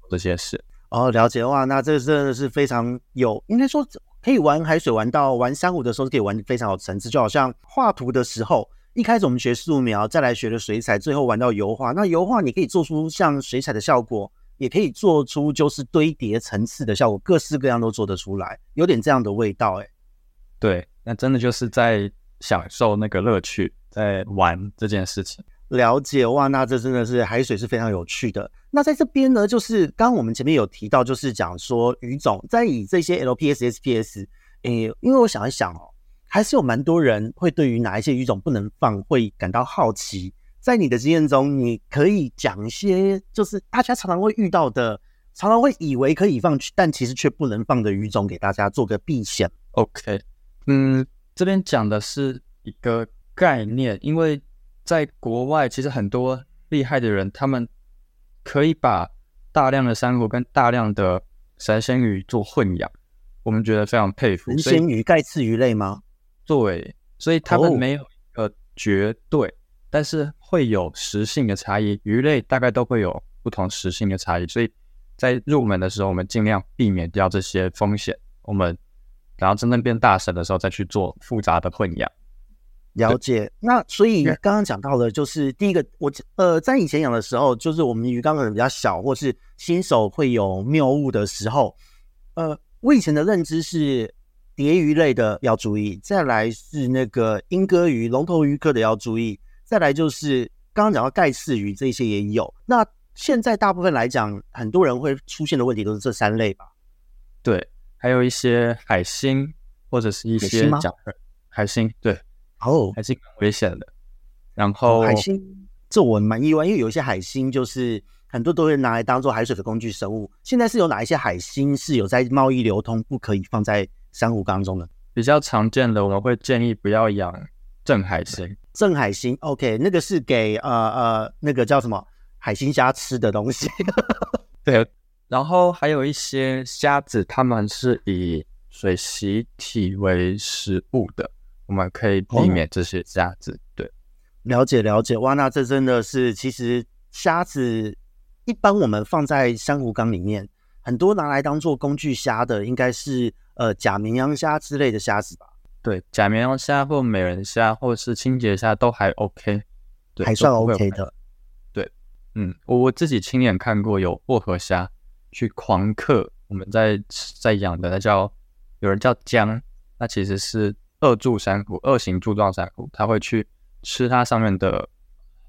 这些事哦，了解的话，那这真的是非常有，应该说可以玩海水玩到玩珊瑚的时候，可以玩非常有层次，就好像画图的时候，一开始我们学素描，再来学了水彩，最后玩到油画。那油画你可以做出像水彩的效果，也可以做出就是堆叠层次的效果，各式各样都做得出来，有点这样的味道，哎，对，那真的就是在享受那个乐趣，在玩这件事情。了解哇，那这真的是海水是非常有趣的。那在这边呢，就是刚刚我们前面有提到，就是讲说鱼种在以这些 LPS、SPS，诶，因为我想一想哦，还是有蛮多人会对于哪一些鱼种不能放会感到好奇。在你的经验中，你可以讲一些就是大家常常会遇到的，常常会以为可以放，但其实却不能放的鱼种，给大家做个避险。OK，嗯，这边讲的是一个概念，因为。在国外，其实很多厉害的人，他们可以把大量的珊瑚跟大量的神仙鱼做混养，我们觉得非常佩服。神仙鱼、盖刺鱼类吗？对，所以他们没有一个绝对，哦、但是会有食性的差异。鱼类大概都会有不同食性的差异，所以在入门的时候，我们尽量避免掉这些风险。我们然后真正变大神的时候，再去做复杂的混养。了解，那所以刚刚讲到的，就是第一个，我呃，在以前养的时候，就是我们鱼缸可能比较小，或是新手会有谬误的时候，呃，我以前的认知是蝶鱼类的要注意，再来是那个鹦哥鱼、龙头鱼科的要注意，再来就是刚刚讲到盖刺鱼这些也有。那现在大部分来讲，很多人会出现的问题都是这三类吧？对，还有一些海星或者是一些讲海星，对。哦，还是蛮危险的。然后、哦、海星，这我蛮意外，因为有一些海星就是很多都会拿来当做海水的工具生物。现在是有哪一些海星是有在贸易流通，不可以放在珊瑚缸中的？比较常见的，我们会建议不要养正海星。正海星，OK，那个是给呃呃那个叫什么海星虾吃的东西。对，然后还有一些虾子，它们是以水螅体为食物的。我们可以避免这些虾子，哦、对，了解了解，哇，那这真的是，其实虾子一般我们放在珊瑚缸里面，很多拿来当做工具虾的，应该是呃假绵羊虾之类的虾子吧？对，假绵羊虾或美人虾或是清洁虾都还 OK，对，还算 OK 的。对，嗯，我我自己亲眼看过有薄荷虾去狂克我们在在养的，那叫有人叫姜，那其实是。二柱珊瑚，二型柱状珊瑚，它会去吃它上面的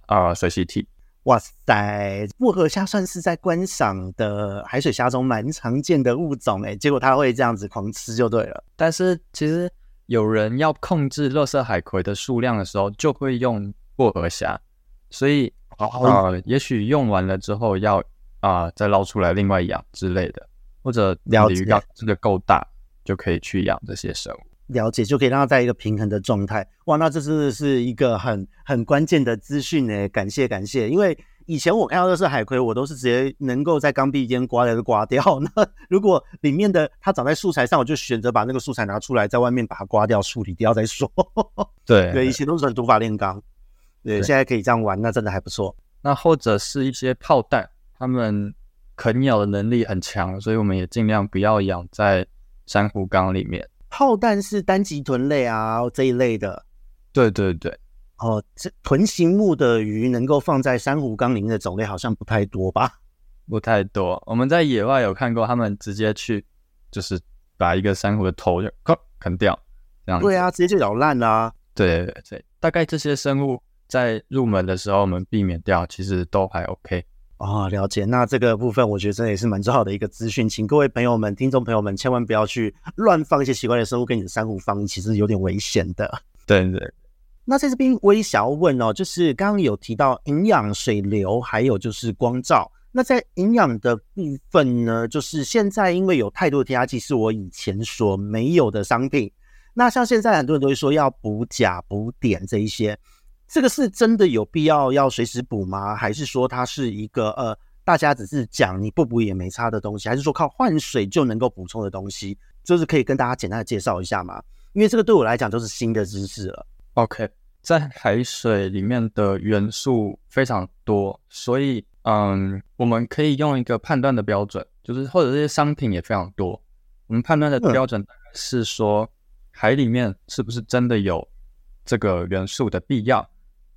啊、呃、水螅体。哇塞，薄荷虾算是在观赏的海水虾中蛮常见的物种诶，结果它会这样子狂吃就对了。但是其实有人要控制垃圾海葵的数量的时候，就会用薄荷虾，所以啊、呃，也许用完了之后要啊、呃、再捞出来另外养之类的，或者了解鱼缸这个够大，就可以去养这些生物。了解，就可以让它在一个平衡的状态。哇，那这真的是一个很很关键的资讯呢，感谢感谢，因为。以前我看到的是海葵，我都是直接能够在缸壁间刮掉就刮掉。那如果里面的它长在素材上，我就选择把那个素材拿出来，在外面把它刮掉、处理掉再说。对对，以前都是很土法炼钢。对，现在可以这样玩，那真的还不错。那或者是一些炮弹，它们啃咬的能力很强，所以我们也尽量不要养在珊瑚缸里面。炮弹是单极豚类啊这一类的。对对对。哦，这豚形目的鱼能够放在珊瑚缸里面的种类好像不太多吧？不太多。我们在野外有看过，他们直接去就是把一个珊瑚的头就咔啃掉，这样。对啊，直接就咬烂啦、啊。对对对，大概这些生物在入门的时候我们避免掉，其实都还 OK。哦，了解。那这个部分我觉得这也是蛮重要的一个资讯，请各位朋友们、听众朋友们千万不要去乱放一些奇怪的生物跟你的珊瑚放，其实有点危险的。对对。那在这边我也想要问哦，就是刚刚有提到营养、水流，还有就是光照。那在营养的部分呢，就是现在因为有太多的添加剂是我以前所没有的商品。那像现在很多人都会说要补钾、补碘这一些，这个是真的有必要要随时补吗？还是说它是一个呃大家只是讲你不补也没差的东西？还是说靠换水就能够补充的东西？就是可以跟大家简单的介绍一下吗？因为这个对我来讲就是新的知识了。OK，在海水里面的元素非常多，所以嗯，我们可以用一个判断的标准，就是或者这些商品也非常多。我们判断的标准是说，海里面是不是真的有这个元素的必要，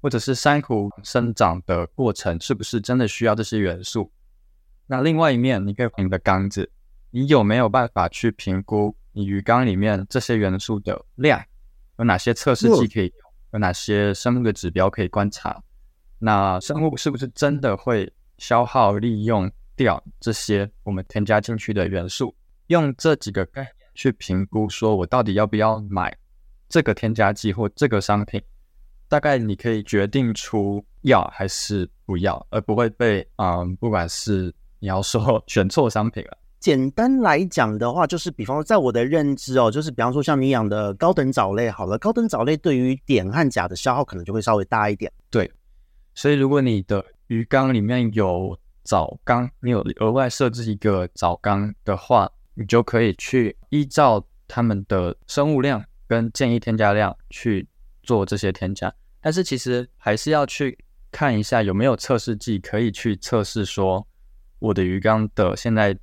或者是珊瑚生长的过程是不是真的需要这些元素？那另外一面，你可以凭你的缸子，你有没有办法去评估你鱼缸里面这些元素的量？有哪些测试剂可以用？有哪些生物的指标可以观察？那生物是不是真的会消耗利用掉这些我们添加进去的元素？用这几个概念去评估，说我到底要不要买这个添加剂或这个商品？大概你可以决定出要还是不要，而不会被嗯，不管是你要说 选错商品了。简单来讲的话，就是比方说，在我的认知哦，就是比方说像你养的高等藻类，好了，高等藻类对于碘和钾的消耗可能就会稍微大一点。对，所以如果你的鱼缸里面有藻缸，你有额外设置一个藻缸的话，你就可以去依照它们的生物量跟建议添加量去做这些添加。但是其实还是要去看一下有没有测试剂可以去测试说我的鱼缸的现在。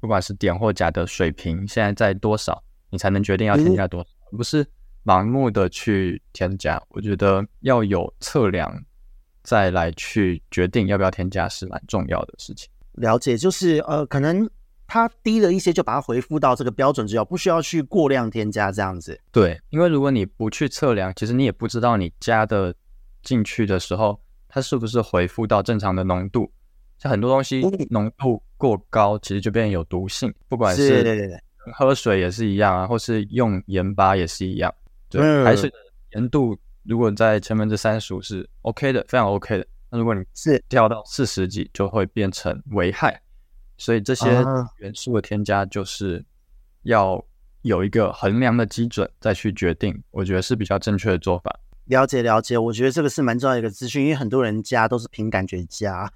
不管是碘或钾的水平现在在多少，你才能决定要添加多少，而不是盲目的去添加。我觉得要有测量，再来去决定要不要添加是蛮重要的事情。了解，就是呃，可能它低了一些，就把它回复到这个标准值，不需要去过量添加这样子。对，因为如果你不去测量，其实你也不知道你加的进去的时候，它是不是回复到正常的浓度。像很多东西浓度过高，其实就变成有毒性。不管是喝水也是一样啊，或是用盐巴也是一样。对，海水的盐度如果在千分之三十五是 OK 的，非常 OK 的。那如果你是掉到四十几，就会变成危害。所以这些元素的添加，就是要有一个衡量的基准再去决定，我觉得是比较正确的做法。了解了解，我觉得这个是蛮重要的一个资讯，因为很多人加都是凭感觉加，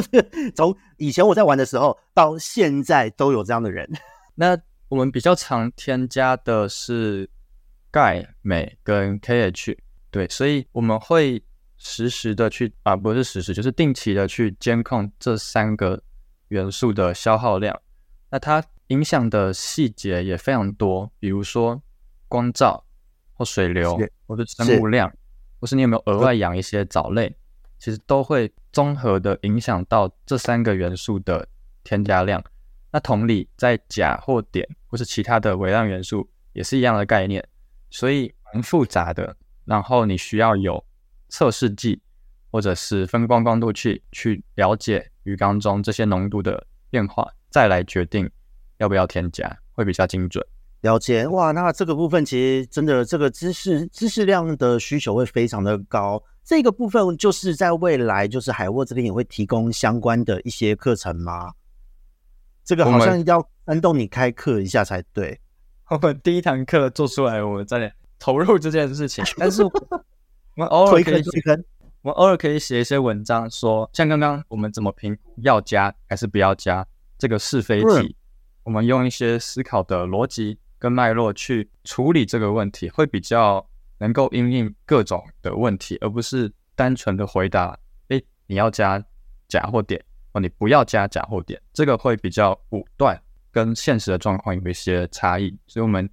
从以前我在玩的时候到现在都有这样的人。那我们比较常添加的是钙、镁跟 KH，对，所以我们会实时的去啊，不是实时，就是定期的去监控这三个元素的消耗量。那它影响的细节也非常多，比如说光照。或水流，或者生物量，或是你有没有额外养一些藻类，其实都会综合的影响到这三个元素的添加量。那同理，在钾或碘或是其他的微量元素也是一样的概念，所以蛮复杂的。然后你需要有测试剂或者是分光光度器去了解鱼缸中这些浓度的变化，再来决定要不要添加，会比较精准。了解哇，那这个部分其实真的这个知识知识量的需求会非常的高。这个部分就是在未来，就是海沃这边也会提供相关的一些课程吗？这个好像要安动你开课一下才对。我们第一堂课做出来，我们再投入这件事情。但是我 们偶尔可以推坑，我们偶尔可以写一些文章说，说像刚刚我们怎么评估要加还是不要加这个是非题，嗯、我们用一些思考的逻辑跟脉络去处理这个问题，会比较。能够应应各种的问题，而不是单纯的回答。诶，你要加假或点哦，你不要加假或点，这个会比较武断，跟现实的状况有一些差异。所以，我们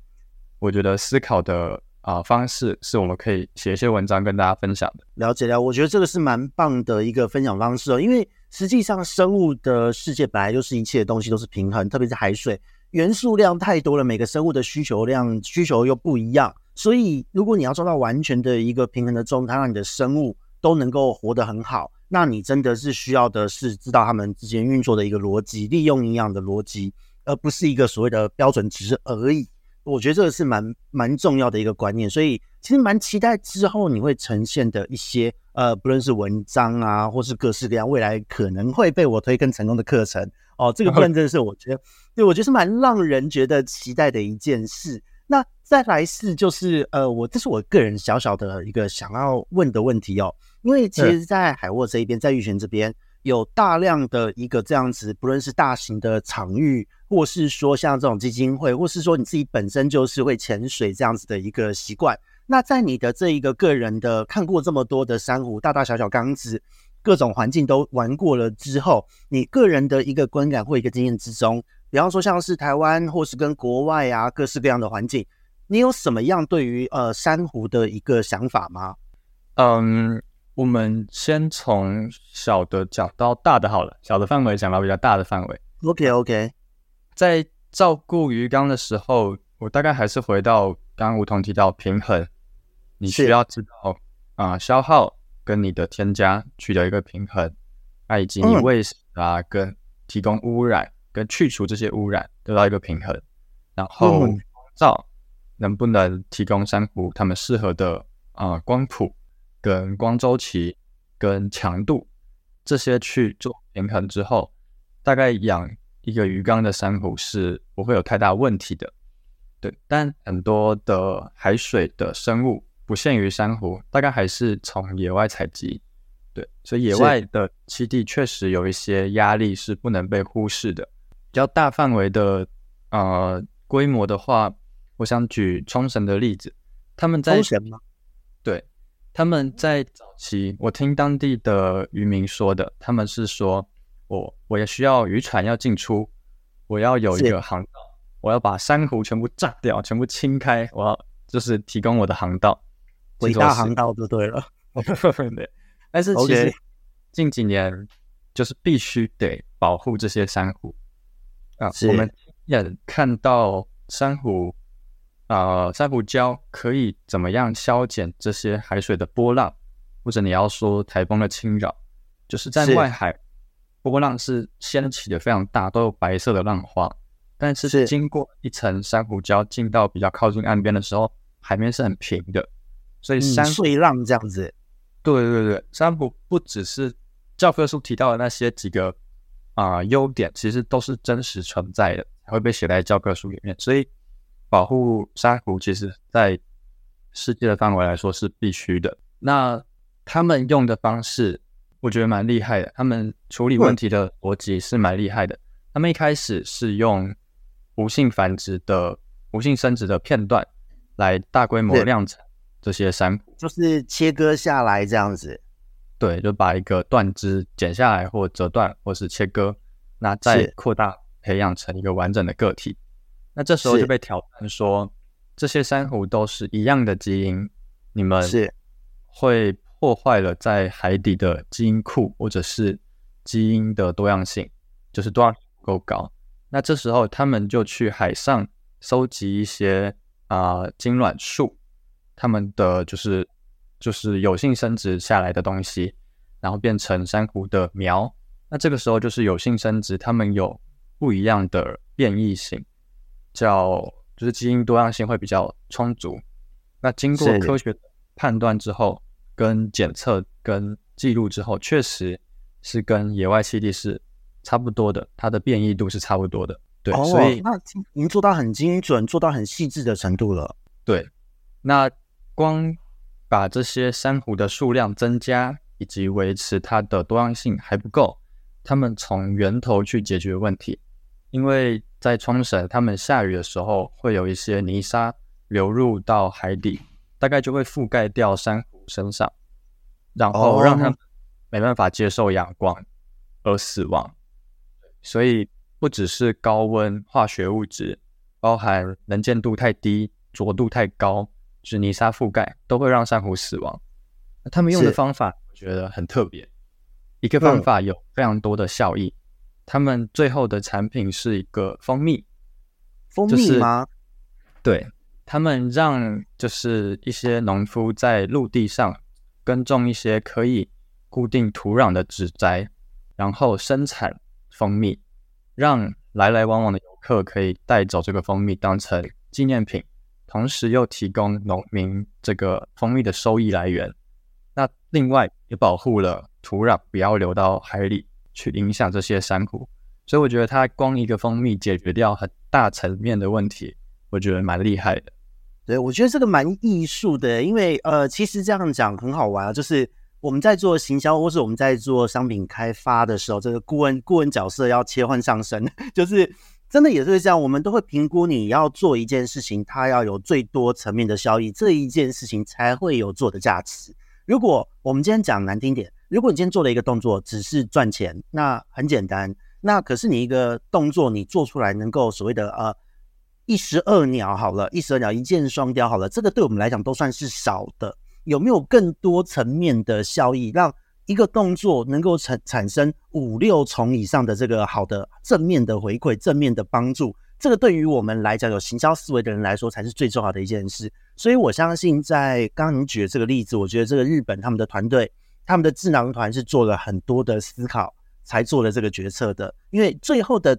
我觉得思考的啊、方式，是我们可以写一些文章跟大家分享的。了解了，我觉得这个是蛮棒的一个分享方式哦。因为实际上，生物的世界本来就是一切东西都是平衡，特别是海水，元素量太多了，每个生物的需求量需求又不一样。所以，如果你要做到完全的一个平衡的状态，让你的生物都能够活得很好，那你真的是需要的是知道它们之间运作的一个逻辑，利用营养的逻辑，而不是一个所谓的标准值而已。我觉得这个是蛮蛮重要的一个观念。所以，其实蛮期待之后你会呈现的一些呃，不论是文章啊，或是各式各样未来可能会被我推更成功的课程哦，这个部分 真的是我觉得，对，我觉得是蛮让人觉得期待的一件事。那再来是就是呃，我这是我个人小小的一个想要问的问题哦，因为其实，在海沃这一边，在玉泉这边有大量的一个这样子，不论是大型的场域，或是说像这种基金会，或是说你自己本身就是会潜水这样子的一个习惯。那在你的这一个个人的看过这么多的珊瑚，大大小小缸子，各种环境都玩过了之后，你个人的一个观感或一个经验之中。比方说，像是台湾或是跟国外啊，各式各样的环境，你有什么样对于呃珊瑚的一个想法吗？嗯，我们先从小的讲到大的好了，小的范围讲到比较大的范围。OK OK，在照顾鱼缸的时候，我大概还是回到刚刚梧桐提到平衡，你需要知道啊、呃、消耗跟你的添加取得一个平衡，啊以及你喂食啊、嗯、跟提供污染。跟去除这些污染得到一个平衡，然后光照能不能提供珊瑚它们适合的啊、呃、光谱跟光周期跟强度这些去做平衡之后，大概养一个鱼缸的珊瑚是不会有太大问题的。对，但很多的海水的生物不限于珊瑚，大概还是从野外采集。对，所以野外的栖地确实有一些压力是不能被忽视的。比较大范围的呃规模的话，我想举冲绳的例子。他们在冲绳吗？对，他们在早期，我听当地的渔民说的，他们是说我我也需要渔船要进出，我要有一个航道，我要把珊瑚全部炸掉，全部清开，我要就是提供我的航道，伟大航道就对了。对，但是其实近几年就是必须得保护这些珊瑚。啊，我们也看到珊瑚，啊、呃，珊瑚礁可以怎么样消减这些海水的波浪，或者你要说台风的侵扰，就是在外海波浪是掀起的非常大，都有白色的浪花，但是经过一层珊瑚礁进到比较靠近岸边的时候，海面是很平的，所以珊瑚碎浪这样子。对对对，珊瑚不只是教科书提到的那些几个。啊、呃，优点其实都是真实存在的，会被写在教科书里面。所以，保护珊瑚其实，在世界的范围来说是必须的。那他们用的方式，我觉得蛮厉害的。他们处理问题的逻辑是蛮厉害的。他们一开始是用无性繁殖的、无性生殖的片段来大规模量产这些珊瑚，就是切割下来这样子。对，就把一个断枝剪下来，或折断，或是切割，那再扩大培养成一个完整的个体。那这时候就被挑战说，这些珊瑚都是一样的基因，你们是会破坏了在海底的基因库，或者是基因的多样性，就是多样性不够高。那这时候他们就去海上收集一些啊、呃、精卵树，他们的就是。就是有性生殖下来的东西，然后变成珊瑚的苗。那这个时候就是有性生殖，它们有不一样的变异性，叫就是基因多样性会比较充足。那经过科学判断之后，跟检测跟记录之后，确实是跟野外栖地是差不多的，它的变异度是差不多的。对，哦、所以那已经做到很精准，做到很细致的程度了。对，那光把这些珊瑚的数量增加以及维持它的多样性还不够，他们从源头去解决问题，因为在冲绳，他们下雨的时候会有一些泥沙流入到海底，大概就会覆盖掉珊瑚身上，然后让它们没办法接受阳光而死亡，所以。不只是高温化学物质，包含能见度太低、浊度太高，是泥沙覆盖，都会让珊瑚死亡。那他们用的方法，我觉得很特别。一个方法有非常多的效益。嗯、他们最后的产品是一个蜂蜜，蜂蜜吗？就是、对，他们让就是一些农夫在陆地上耕种一些可以固定土壤的植栽，然后生产蜂蜜。让来来往往的游客可以带走这个蜂蜜当成纪念品，同时又提供农民这个蜂蜜的收益来源。那另外也保护了土壤不要流到海里去影响这些珊瑚。所以我觉得它光一个蜂蜜解决掉很大层面的问题，我觉得蛮厉害的。对，我觉得这个蛮艺术的，因为呃，其实这样讲很好玩啊，就是。我们在做行销，或是我们在做商品开发的时候，这个顾问顾问角色要切换上升，就是真的也是这样。我们都会评估你要做一件事情，它要有最多层面的效益，这一件事情才会有做的价值。如果我们今天讲难听点，如果你今天做了一个动作只是赚钱，那很简单。那可是你一个动作你做出来能够所谓的呃一石二鸟好了，一石二鸟一箭双雕好了，这个对我们来讲都算是少的。有没有更多层面的效益，让一个动作能够产产生五六重以上的这个好的正面的回馈、正面的帮助？这个对于我们来讲，有行销思维的人来说，才是最重要的一件事。所以我相信，在刚刚你举的这个例子，我觉得这个日本他们的团队、他们的智囊团是做了很多的思考，才做了这个决策的。因为最后的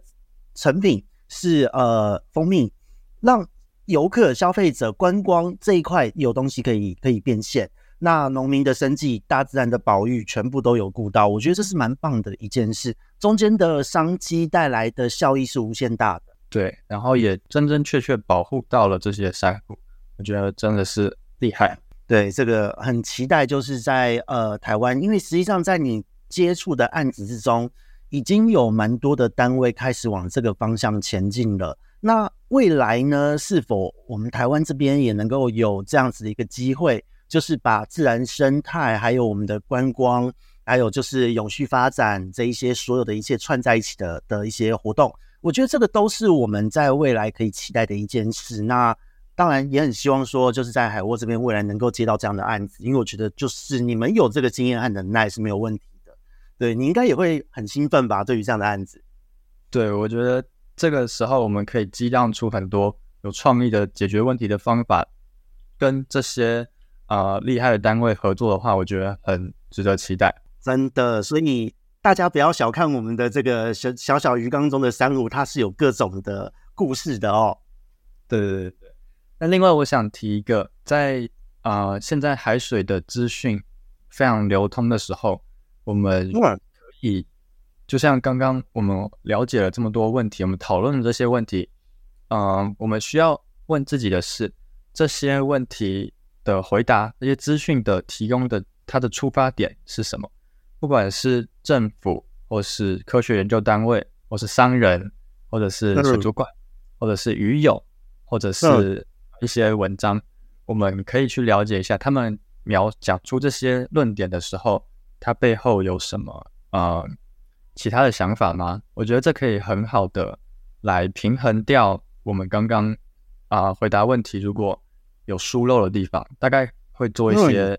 成品是呃蜂蜜，让。游客、消费者、观光这一块有东西可以可以变现，那农民的生计、大自然的保育全部都有顾到，我觉得这是蛮棒的一件事。中间的商机带来的效益是无限大的，对，然后也真真确确保护到了这些珊瑚，我觉得真的是厉害。对，这个很期待，就是在呃台湾，因为实际上在你接触的案子之中，已经有蛮多的单位开始往这个方向前进了。那未来呢？是否我们台湾这边也能够有这样子的一个机会，就是把自然生态，还有我们的观光，还有就是永续发展这一些所有的一切串在一起的的一些活动？我觉得这个都是我们在未来可以期待的一件事。那当然也很希望说，就是在海沃这边未来能够接到这样的案子，因为我觉得就是你们有这个经验和能耐是没有问题的。对，你应该也会很兴奋吧？对于这样的案子，对，我觉得。这个时候，我们可以激荡出很多有创意的解决问题的方法，跟这些啊、呃、厉害的单位合作的话，我觉得很值得期待。真的，所以大家不要小看我们的这个小小小鱼缸中的珊瑚，它是有各种的故事的哦。对对对对。那另外，我想提一个，在啊、呃、现在海水的资讯非常流通的时候，我们可以。就像刚刚我们了解了这么多问题，我们讨论的这些问题，嗯、呃，我们需要问自己的是，这些问题的回答，这些资讯的提供的它的出发点是什么？不管是政府，或是科学研究单位，或是商人，或者是水族馆，或者是鱼友，或者是一些文章，我们可以去了解一下，他们描讲出这些论点的时候，它背后有什么啊？呃其他的想法吗？我觉得这可以很好的来平衡掉我们刚刚啊回答问题如果有疏漏的地方，大概会做一些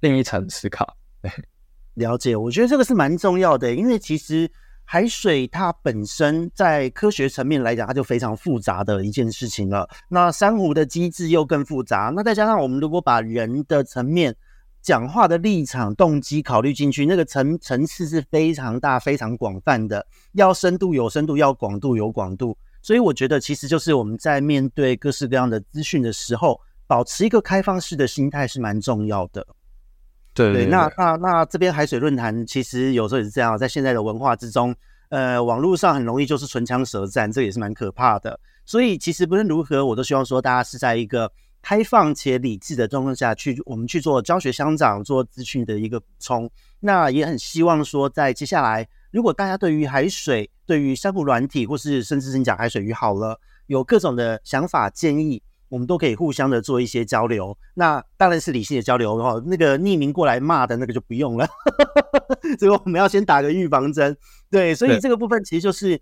另一层思考。对，了解，我觉得这个是蛮重要的，因为其实海水它本身在科学层面来讲，它就非常复杂的一件事情了。那珊瑚的机制又更复杂，那再加上我们如果把人的层面。讲话的立场、动机考虑进去，那个层层次是非常大、非常广泛的。要深度有深度，要广度有广度。所以我觉得其实就是我们在面对各式各样的资讯的时候，保持一个开放式的心态是蛮重要的。对对，对，那那那这边海水论坛其实有时候也是这样，在现在的文化之中，呃，网络上很容易就是唇枪舌战，这也是蛮可怕的。所以其实不论如何，我都希望说大家是在一个开放且理智的状况下去，我们去做教学相长，做资讯的一个补充。那也很希望说，在接下来，如果大家对于海水、对于珊瑚软体，或是甚至是你讲海水鱼好了，有各种的想法建议。我们都可以互相的做一些交流，那当然是理性的交流哈。那个匿名过来骂的那个就不用了，这个我们要先打个预防针。对，所以这个部分其实就是，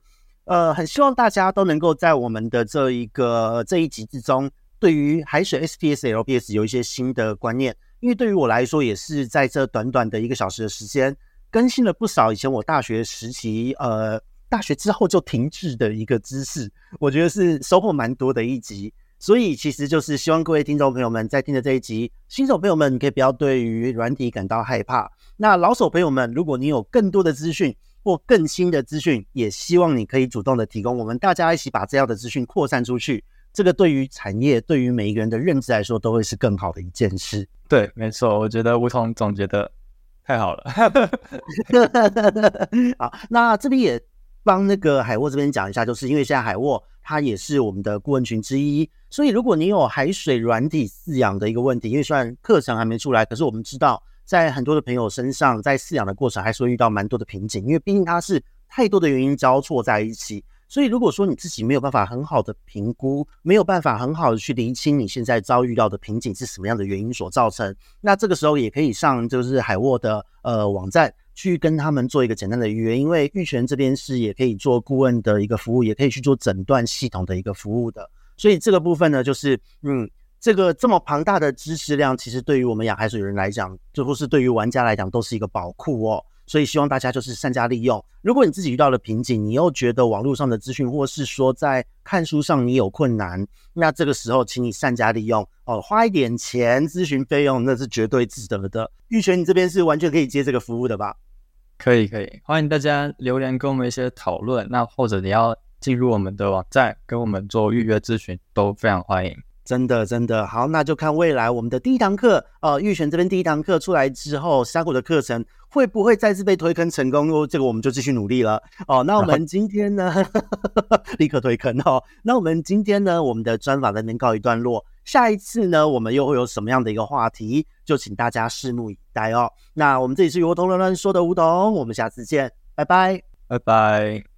呃，很希望大家都能够在我们的这一个这一集之中，对于海水 SPS、LPS 有一些新的观念。因为对于我来说，也是在这短短的一个小时的时间，更新了不少以前我大学时期，呃，大学之后就停滞的一个知识，我觉得是收获蛮多的一集。所以其实就是希望各位听众朋友们在听的这一集，新手朋友们你可以不要对于软体感到害怕。那老手朋友们，如果你有更多的资讯或更新的资讯，也希望你可以主动的提供，我们大家一起把这样的资讯扩散出去。这个对于产业，对于每一个人的认知来说，都会是更好的一件事。对，没错，我觉得梧桐总结的太好了。好，那这边也帮那个海沃这边讲一下，就是因为现在海沃。它也是我们的顾问群之一，所以如果你有海水软体饲养的一个问题，因为虽然课程还没出来，可是我们知道，在很多的朋友身上，在饲养的过程还是会遇到蛮多的瓶颈，因为毕竟它是太多的原因交错在一起。所以如果说你自己没有办法很好的评估，没有办法很好的去厘清你现在遭遇到的瓶颈是什么样的原因所造成，那这个时候也可以上就是海沃的呃网站。去跟他们做一个简单的预约，因为玉泉这边是也可以做顾问的一个服务，也可以去做诊断系统的一个服务的。所以这个部分呢，就是嗯，这个这么庞大的知识量，其实对于我们养海水人来讲，就或是对于玩家来讲，都是一个宝库哦。所以希望大家就是善加利用。如果你自己遇到了瓶颈，你又觉得网络上的资讯，或是说在看书上你有困难，那这个时候请你善加利用哦，花一点钱咨询费用，那是绝对值得的。玉泉，你这边是完全可以接这个服务的吧？可以可以，欢迎大家留言跟我们一些讨论。那或者你要进入我们的网站跟我们做预约咨询，都非常欢迎。真的真的好，那就看未来我们的第一堂课，呃，玉泉这边第一堂课出来之后，峡谷的课程会不会再次被推坑成功？哦，这个我们就继续努力了。哦，那 我们今天呢，立刻推坑哦。那我们今天呢，我们的专访在这边告一段落。下一次呢，我们又会有什么样的一个话题？就请大家拭目以待哦。那我们这里是梧桐乱乱说的梧桐，我们下次见，拜拜，拜拜。